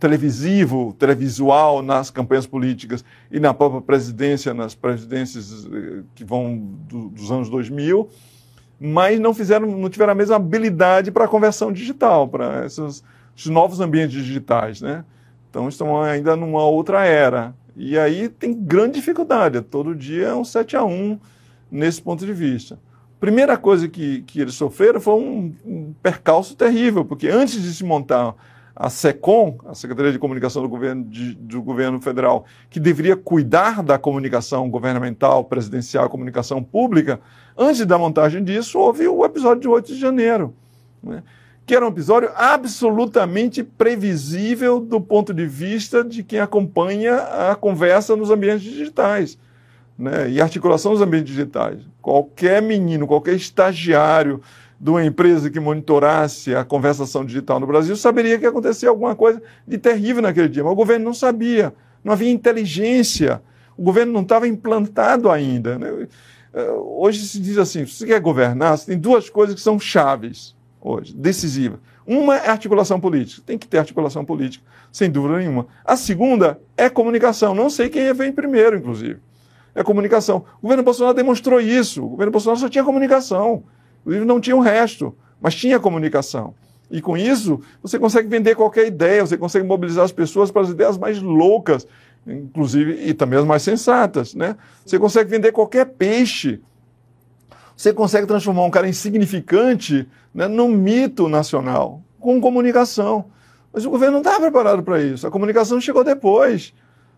Speaker 3: televisivo, televisual nas campanhas políticas e na própria presidência, nas presidências eh, que vão do, dos anos 2000, mas não fizeram, não tiveram a mesma habilidade para a conversão digital, para esses, esses novos ambientes digitais, né? Então estão ainda numa outra era. E aí tem grande dificuldade. Todo dia é um 7 a 1 nesse ponto de vista. Primeira coisa que, que eles sofreram foi um, um percalço terrível, porque antes de se montar a SECOM, a Secretaria de Comunicação do Governo, de, do governo Federal, que deveria cuidar da comunicação governamental, presidencial, comunicação pública, antes da montagem disso, houve o episódio de 8 de janeiro, né? Que era um episódio absolutamente previsível do ponto de vista de quem acompanha a conversa nos ambientes digitais. Né? E articulação nos ambientes digitais. Qualquer menino, qualquer estagiário, de uma empresa que monitorasse a conversação digital no Brasil saberia que acontecia alguma coisa de terrível naquele dia, mas o governo não sabia, não havia inteligência, o governo não estava implantado ainda. Né? Eh, hoje se diz assim: se você quer governar, você tem duas coisas que são chaves hoje, decisivas. Uma é articulação política, tem que ter articulação política, sem dúvida nenhuma. A segunda é comunicação, não sei quem vem primeiro, inclusive. É comunicação. O governo Bolsonaro demonstrou isso. O governo Bolsonaro só tinha comunicação. Inclusive não tinha o resto, mas tinha comunicação. E com isso, você consegue vender qualquer ideia, você consegue mobilizar as pessoas para as ideias mais loucas, inclusive, e também as mais sensatas. Né? Você consegue vender qualquer peixe. Você consegue transformar um cara insignificante né, num mito nacional, com comunicação. Mas o governo não estava preparado para isso. A comunicação chegou depois.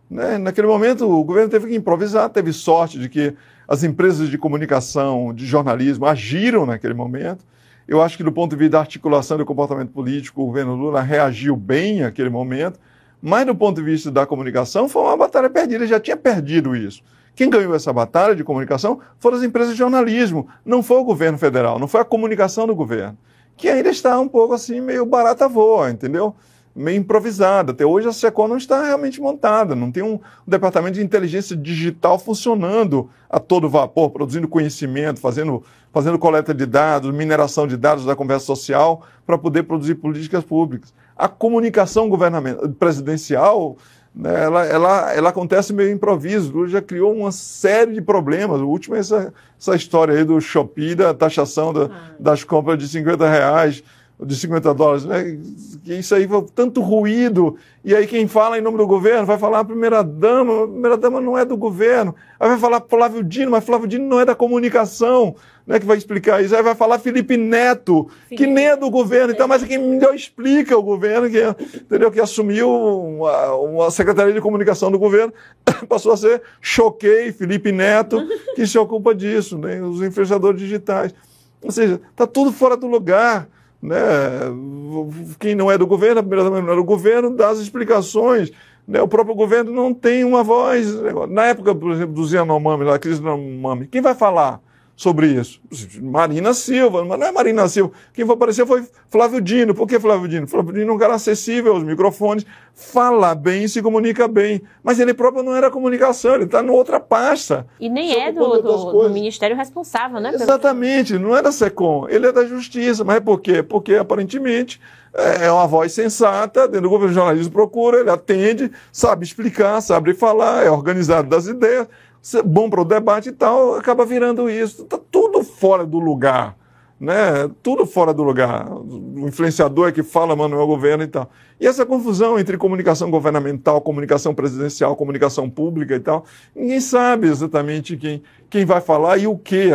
Speaker 3: Né? Naquele momento, o governo teve que improvisar, teve sorte de que as empresas de comunicação, de jornalismo, agiram naquele momento. Eu acho que, do ponto de vista da articulação do comportamento político, o governo Lula reagiu bem naquele momento, mas, do ponto de vista da comunicação, foi uma batalha perdida, já tinha perdido isso. Quem ganhou essa batalha de comunicação foram as empresas de jornalismo, não foi o governo federal, não foi a comunicação do governo, que ainda está um pouco assim, meio barata voa, entendeu? meio improvisada. Até hoje a SECOM não está realmente montada, não tem um, um, departamento de inteligência digital funcionando a todo vapor, produzindo conhecimento, fazendo, fazendo coleta de dados, mineração de dados da conversa social para poder produzir políticas públicas. A comunicação governamental, presidencial, ela, ela, ela acontece meio improviso. Lula já criou uma série de problemas. O último é essa, essa história aí do Shopee, da taxação da, ah. das compras de 50 reais de 50 dólares, né? Isso aí tanto ruído. E aí quem fala em nome do governo vai falar a primeira-dama, a primeira-dama não é do governo. Aí vai falar Flávio Dino, mas Flávio Dino não é da comunicação, né? Que vai explicar isso. Aí vai falar Felipe Neto, Sim. que nem é do governo. Então, mas quem melhor explica o governo, que, entendeu? que assumiu uma, uma secretaria de comunicação do governo, passou a ser Choquei, Felipe Neto, que se ocupa disso, né? Os influenciadores digitais. Ou seja, está tudo fora do lugar. Né? Quem não é do governo, a primeira não é do governo, dá as explicações. Né? O próprio governo não tem uma voz. Na época, por exemplo, do Yanomami, da crise do Yanomami, quem vai falar? Sobre isso. Marina Silva, mas não é Marina Silva. Quem aparecer foi Flávio Dino. Por que Flávio Dino? Flávio Dino é um cara acessível aos microfones, fala bem, se comunica bem. Mas ele próprio não era comunicação, ele está em outra pasta.
Speaker 2: E nem é do, do, do, ministério responsável, né?
Speaker 3: Exatamente, não é da SECOM, ele é da Justiça. Mas por quê? Porque aparentemente é, é uma voz sensata, dentro do governo o jornalismo procura, ele atende, sabe explicar, sabe falar, é organizado das ideias bom para o debate e tal, acaba virando isso. Está tudo fora do lugar. Né? Tudo fora do lugar. O influenciador é que fala, mano, é o governo e tal. E essa confusão entre comunicação governamental, comunicação presidencial, comunicação pública e tal, ninguém sabe exatamente quem, quem vai falar e o que.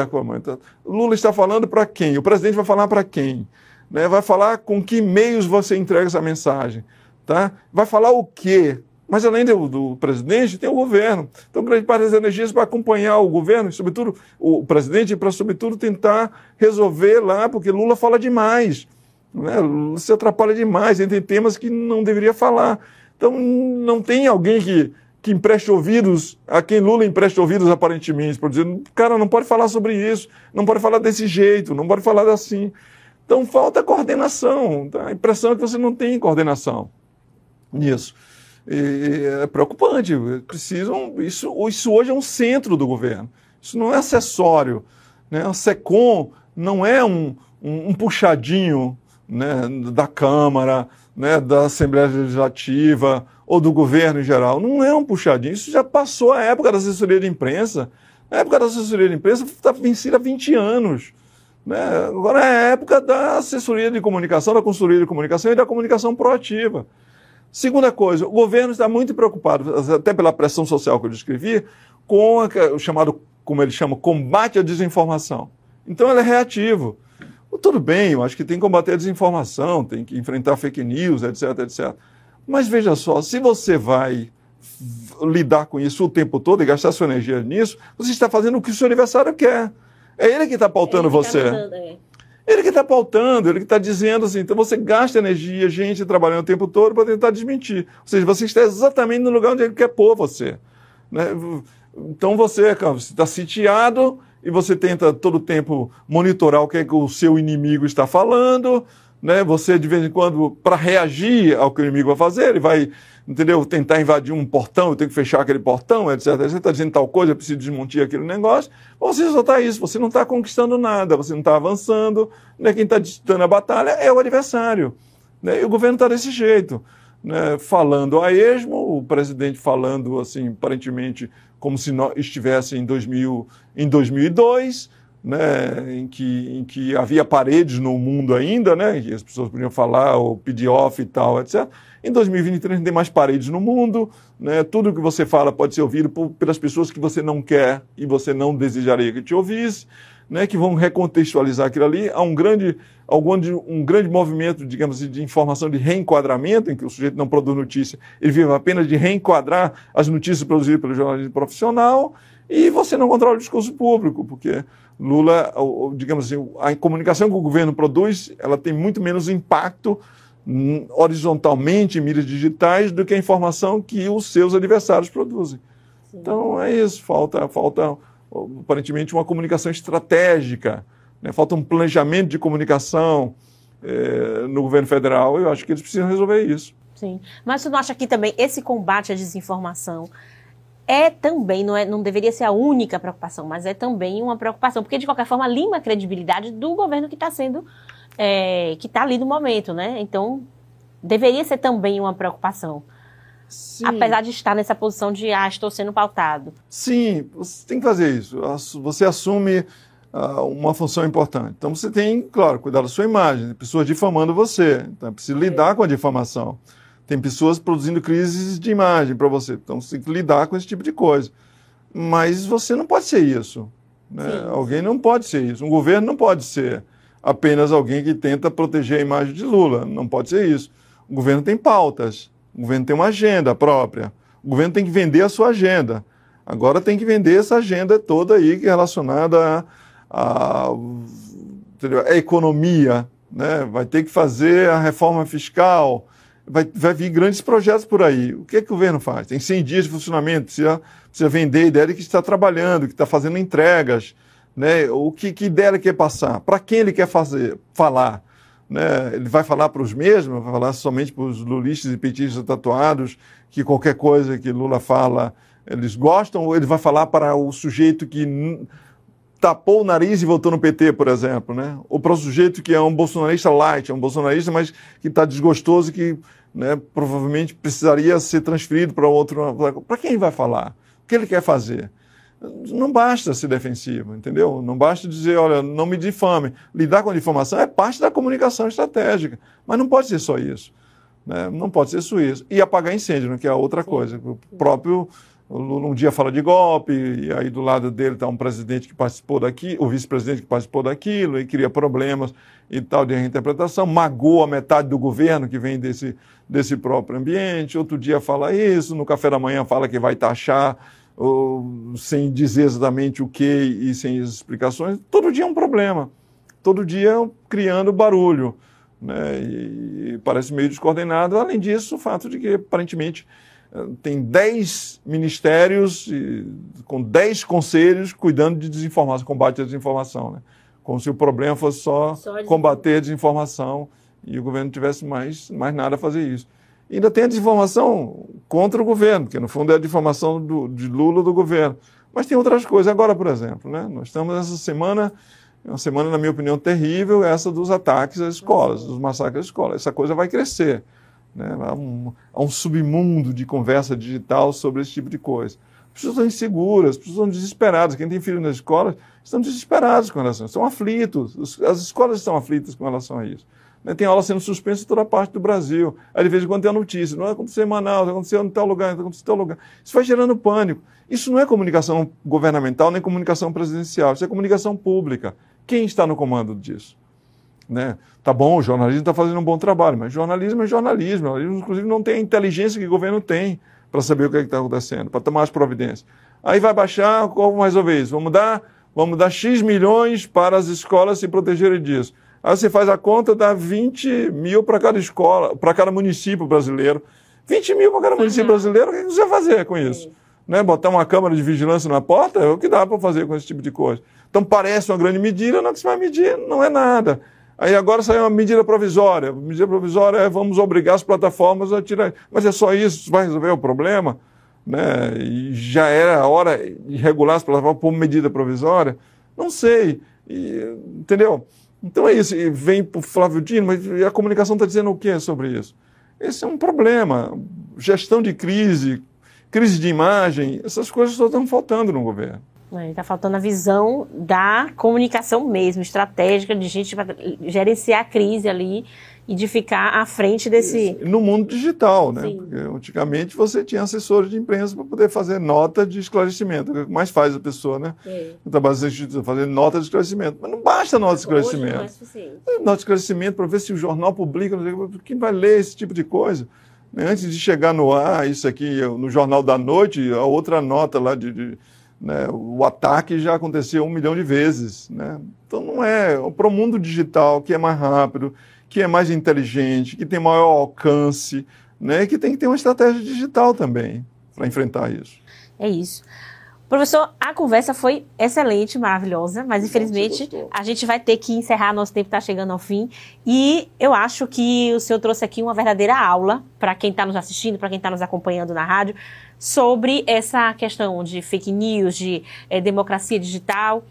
Speaker 3: Lula está falando para quem? O presidente vai falar para quem? Né? Vai falar com que meios você entrega essa mensagem? Tá? Vai falar o quê? Mas além do, do, presidente, tem o governo. Então, grande parte das energias para acompanhar o governo, sobretudo o presidente, para, sobretudo, tentar resolver lá, porque Lula fala demais. Né? Lula se atrapalha demais, tem temas que não deveria falar. Então, não tem alguém que, que empreste ouvidos a quem Lula empreste ouvidos, aparentemente, por dizer, cara, não pode falar sobre isso, não pode falar desse jeito, não pode falar assim. Então, falta coordenação. Tá? A impressão é que você não tem coordenação nisso. É preocupante. Precisam, isso, isso hoje é um centro do governo. Isso não é acessório. Né? A SECOM não é um, um, um puxadinho né, da Câmara, né, da Assembleia Legislativa ou do governo em geral. Não é um puxadinho. Isso já passou a época da assessoria de imprensa. A época da assessoria de imprensa está vencida há 20 anos. Né? Agora é a época da assessoria de comunicação, da consultoria de comunicação e da comunicação proativa. Segunda coisa, o governo está muito preocupado, até pela pressão social que eu descrevi, com o chamado, como ele chama, combate à desinformação. Então ele é reativo. Tudo bem, eu acho que tem que combater a desinformação, tem que enfrentar fake news, etc, etc. Mas veja só, se você vai lidar com isso o tempo todo e gastar sua energia nisso, você está fazendo o que o seu adversário quer. É ele que está pautando é você. Tá mandando, é. Ele que está pautando, ele que está dizendo assim. Então você gasta energia, gente trabalhando o tempo todo para tentar desmentir. Ou seja, você está exatamente no lugar onde ele quer pôr você. Né? Então você está sitiado e você tenta todo o tempo monitorar o que, é que o seu inimigo está falando. Né? Você, de vez em quando, para reagir ao que o inimigo vai fazer, ele vai entendeu? Tentar invadir um portão, eu tenho que fechar aquele portão, etc. Você está dizendo tal coisa, eu preciso desmontar aquele negócio. Você só está isso, você não está conquistando nada, você não está avançando. Né? Quem está disputando a batalha é o adversário. Né? E o governo está desse jeito. Né? Falando a esmo, o presidente falando, assim, aparentemente, como se estivesse em, 2000, em 2002, né, em, que, em que havia paredes no mundo ainda, né, as pessoas podiam falar ou pedir off e tal, etc. Em 2023 não tem mais paredes no mundo, né? tudo que você fala pode ser ouvido por, pelas pessoas que você não quer e você não desejaria que te ouvisse, né? que vão recontextualizar aquilo ali. Há um grande, algum, um grande movimento, digamos assim, de informação de reenquadramento, em que o sujeito não produz notícia, ele vive apenas de reenquadrar as notícias produzidas pelo jornalismo profissional, e você não controla o discurso público, porque Lula, digamos assim, a comunicação que o governo produz, ela tem muito menos impacto horizontalmente em mídias digitais do que a informação que os seus adversários produzem. Sim. Então é isso, falta, falta aparentemente uma comunicação estratégica, né? falta um planejamento de comunicação é, no governo federal. Eu acho que eles precisam resolver isso.
Speaker 2: Sim, mas você não acha que também esse combate à desinformação é também, não, é, não deveria ser a única preocupação, mas é também uma preocupação, porque de qualquer forma lima a credibilidade do governo que está sendo é, que está ali no momento, né? Então, deveria ser também uma preocupação. Sim. Apesar de estar nessa posição de, ah, estou sendo pautado.
Speaker 3: Sim, você tem que fazer isso. Você assume uh, uma função importante. Então, você tem, claro, cuidar da sua imagem. Tem pessoas difamando você. Então, é preciso lidar com a difamação. Tem pessoas produzindo crises de imagem para você. Então, você tem que lidar com esse tipo de coisa. Mas você não pode ser isso. Né? Alguém não pode ser isso. Um governo não pode ser apenas alguém que tenta proteger a imagem de Lula. Não pode ser isso. O governo tem pautas, o governo tem uma agenda própria, o governo tem que vender a sua agenda. Agora tem que vender essa agenda toda aí que é relacionada à economia, né? vai ter que fazer a reforma fiscal, vai, vai vir grandes projetos por aí. O que, é que o governo faz? Tem 100 dias de funcionamento, precisa, precisa vender a ideia de que está trabalhando, que está fazendo entregas, né? O que, que ideia ele quer passar? Para quem ele quer fazer, falar? Né? Ele vai falar para os mesmos? Vai falar somente para os lulistas e petistas tatuados que qualquer coisa que Lula fala eles gostam? Ou ele vai falar para o sujeito que tapou o nariz e votou no PT, por exemplo, né? Ou para o sujeito que é um bolsonarista light, é um bolsonarista, mas que está desgostoso e que né, provavelmente precisaria ser transferido para outro. Para quem ele vai falar? O que ele quer fazer? Não basta ser defensivo, entendeu? Não basta dizer, olha, não me difame. Lidar com a difamação é parte da comunicação estratégica, mas não pode ser só isso. Né? Não pode ser só isso. E apagar incêndio, né? que é outra coisa. O próprio o Lula um dia fala de golpe, e aí do lado dele está um presidente que participou daqui, o vice-presidente que participou daquilo, e cria problemas e tal de reinterpretação, magoa metade do governo que vem desse, desse próprio ambiente. Outro dia fala isso, no café da manhã fala que vai taxar sem dizer exatamente o que e sem explicações, todo dia é um problema. Todo dia criando barulho. Né? E, e parece meio descoordenado. Além disso, o fato de que, aparentemente, eh, tem 10 ministérios e, com 10 conselhos cuidando de desinformação, combate à desinformação. Né? Como se o problema fosse só, só combater a desinformação e o governo não tivesse mais, mais nada a fazer isso. Ainda tem a desinformação contra o governo, que no fundo é a desinformação do, de Lula do governo. Mas tem outras coisas. Agora, por exemplo, né, nós estamos essa semana É uma semana, na minha opinião, terrível, essa dos ataques às escolas, dos massacres às escolas. Essa coisa vai crescer. Né? Há, um, há um submundo de conversa digital sobre esse tipo de coisa. As pessoas estão inseguras, as pessoas estão desesperadas. Quem tem filho nas escolas estão desesperados com relação a isso, estão aflitos. As escolas estão aflitas com relação a isso. Né? Tem aula sendo suspensa em toda parte do Brasil. Aí, de vez em quando, tem a notícia. Não vai acontecer em Manaus, vai acontecer em tal lugar, vai acontecer em tal lugar. Isso vai gerando pânico. Isso não é comunicação governamental nem comunicação presidencial. Isso é comunicação pública. Quem está no comando disso? Né? Tá bom, o jornalismo está fazendo um bom trabalho, mas jornalismo é jornalismo. Jornalismo, inclusive, não tem a inteligência que o governo tem para saber o que é está acontecendo, para tomar as providências. Aí vai baixar, como resolver isso? Vamos dar, vamos dar X milhões para as escolas se protegerem disso. Aí você faz a conta, dá 20 mil para cada escola, para cada município brasileiro. 20 mil para cada município brasileiro, o que você vai fazer com isso? Né? Botar uma câmera de vigilância na porta é o que dá para fazer com esse tipo de coisa. Então parece uma grande medida, não é que você vai medir, não é nada. Aí agora saiu uma medida provisória. A medida provisória é vamos obrigar as plataformas a tirar. Mas é só isso, vai resolver o problema? Né? E já era a hora de regular as plataformas por medida provisória? Não sei. E, entendeu? Então é isso. E vem para o Flávio Dino, mas a comunicação está dizendo o que sobre isso? Esse é um problema. Gestão de crise, crise de imagem, essas coisas só estão faltando no governo.
Speaker 2: Está faltando a visão da comunicação mesmo, estratégica, de gente para gerenciar a crise ali e de ficar à frente desse.
Speaker 3: No mundo digital, né? Sim. Porque antigamente você tinha assessores de imprensa para poder fazer nota de esclarecimento. O que mais faz a pessoa, né? É. Fazer nota de esclarecimento. Mas não basta nota de esclarecimento. não é suficiente. Nota de esclarecimento para ver se o jornal publica, quem vai ler esse tipo de coisa. Né? Antes de chegar no ar, isso aqui, no Jornal da Noite, a outra nota lá de, de né? O ataque já aconteceu um milhão de vezes. Né? Então não é para o mundo digital que é mais rápido, que é mais inteligente, que tem maior alcance, né? que tem que ter uma estratégia digital também para enfrentar isso.
Speaker 2: É isso. Professor, a conversa foi excelente, maravilhosa, mas infelizmente a gente vai ter que encerrar, nosso tempo está chegando ao fim. E eu acho que o senhor trouxe aqui uma verdadeira aula para quem está nos assistindo, para quem está nos acompanhando na rádio, sobre essa questão de fake news, de é, democracia digital.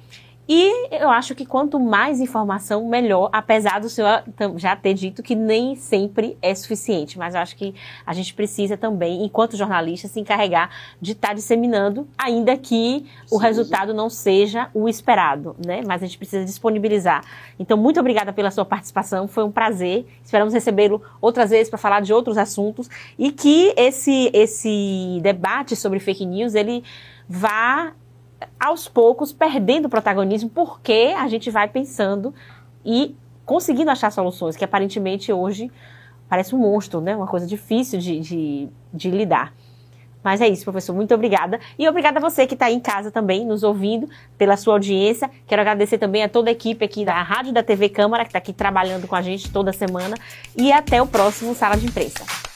Speaker 2: E eu acho que quanto mais informação, melhor, apesar do senhor já ter dito que nem sempre é suficiente. Mas eu acho que a gente precisa também, enquanto jornalista, se encarregar de estar disseminando, ainda que o resultado não seja o esperado, né? Mas a gente precisa disponibilizar. Então, muito obrigada pela sua participação, foi um prazer. Esperamos recebê-lo outras vezes para falar de outros assuntos e que esse, esse debate sobre fake news, ele vá aos poucos perdendo protagonismo porque a gente vai pensando e conseguindo achar soluções, que aparentemente hoje parece um monstro, né? Uma coisa difícil de, de, de lidar. Mas é isso, professor. Muito obrigada. E obrigada a você que está aí em casa também, nos ouvindo, pela sua audiência. Quero agradecer também a toda a equipe aqui da Rádio da TV Câmara, que está aqui trabalhando com a gente toda semana. E até o próximo Sala de Imprensa.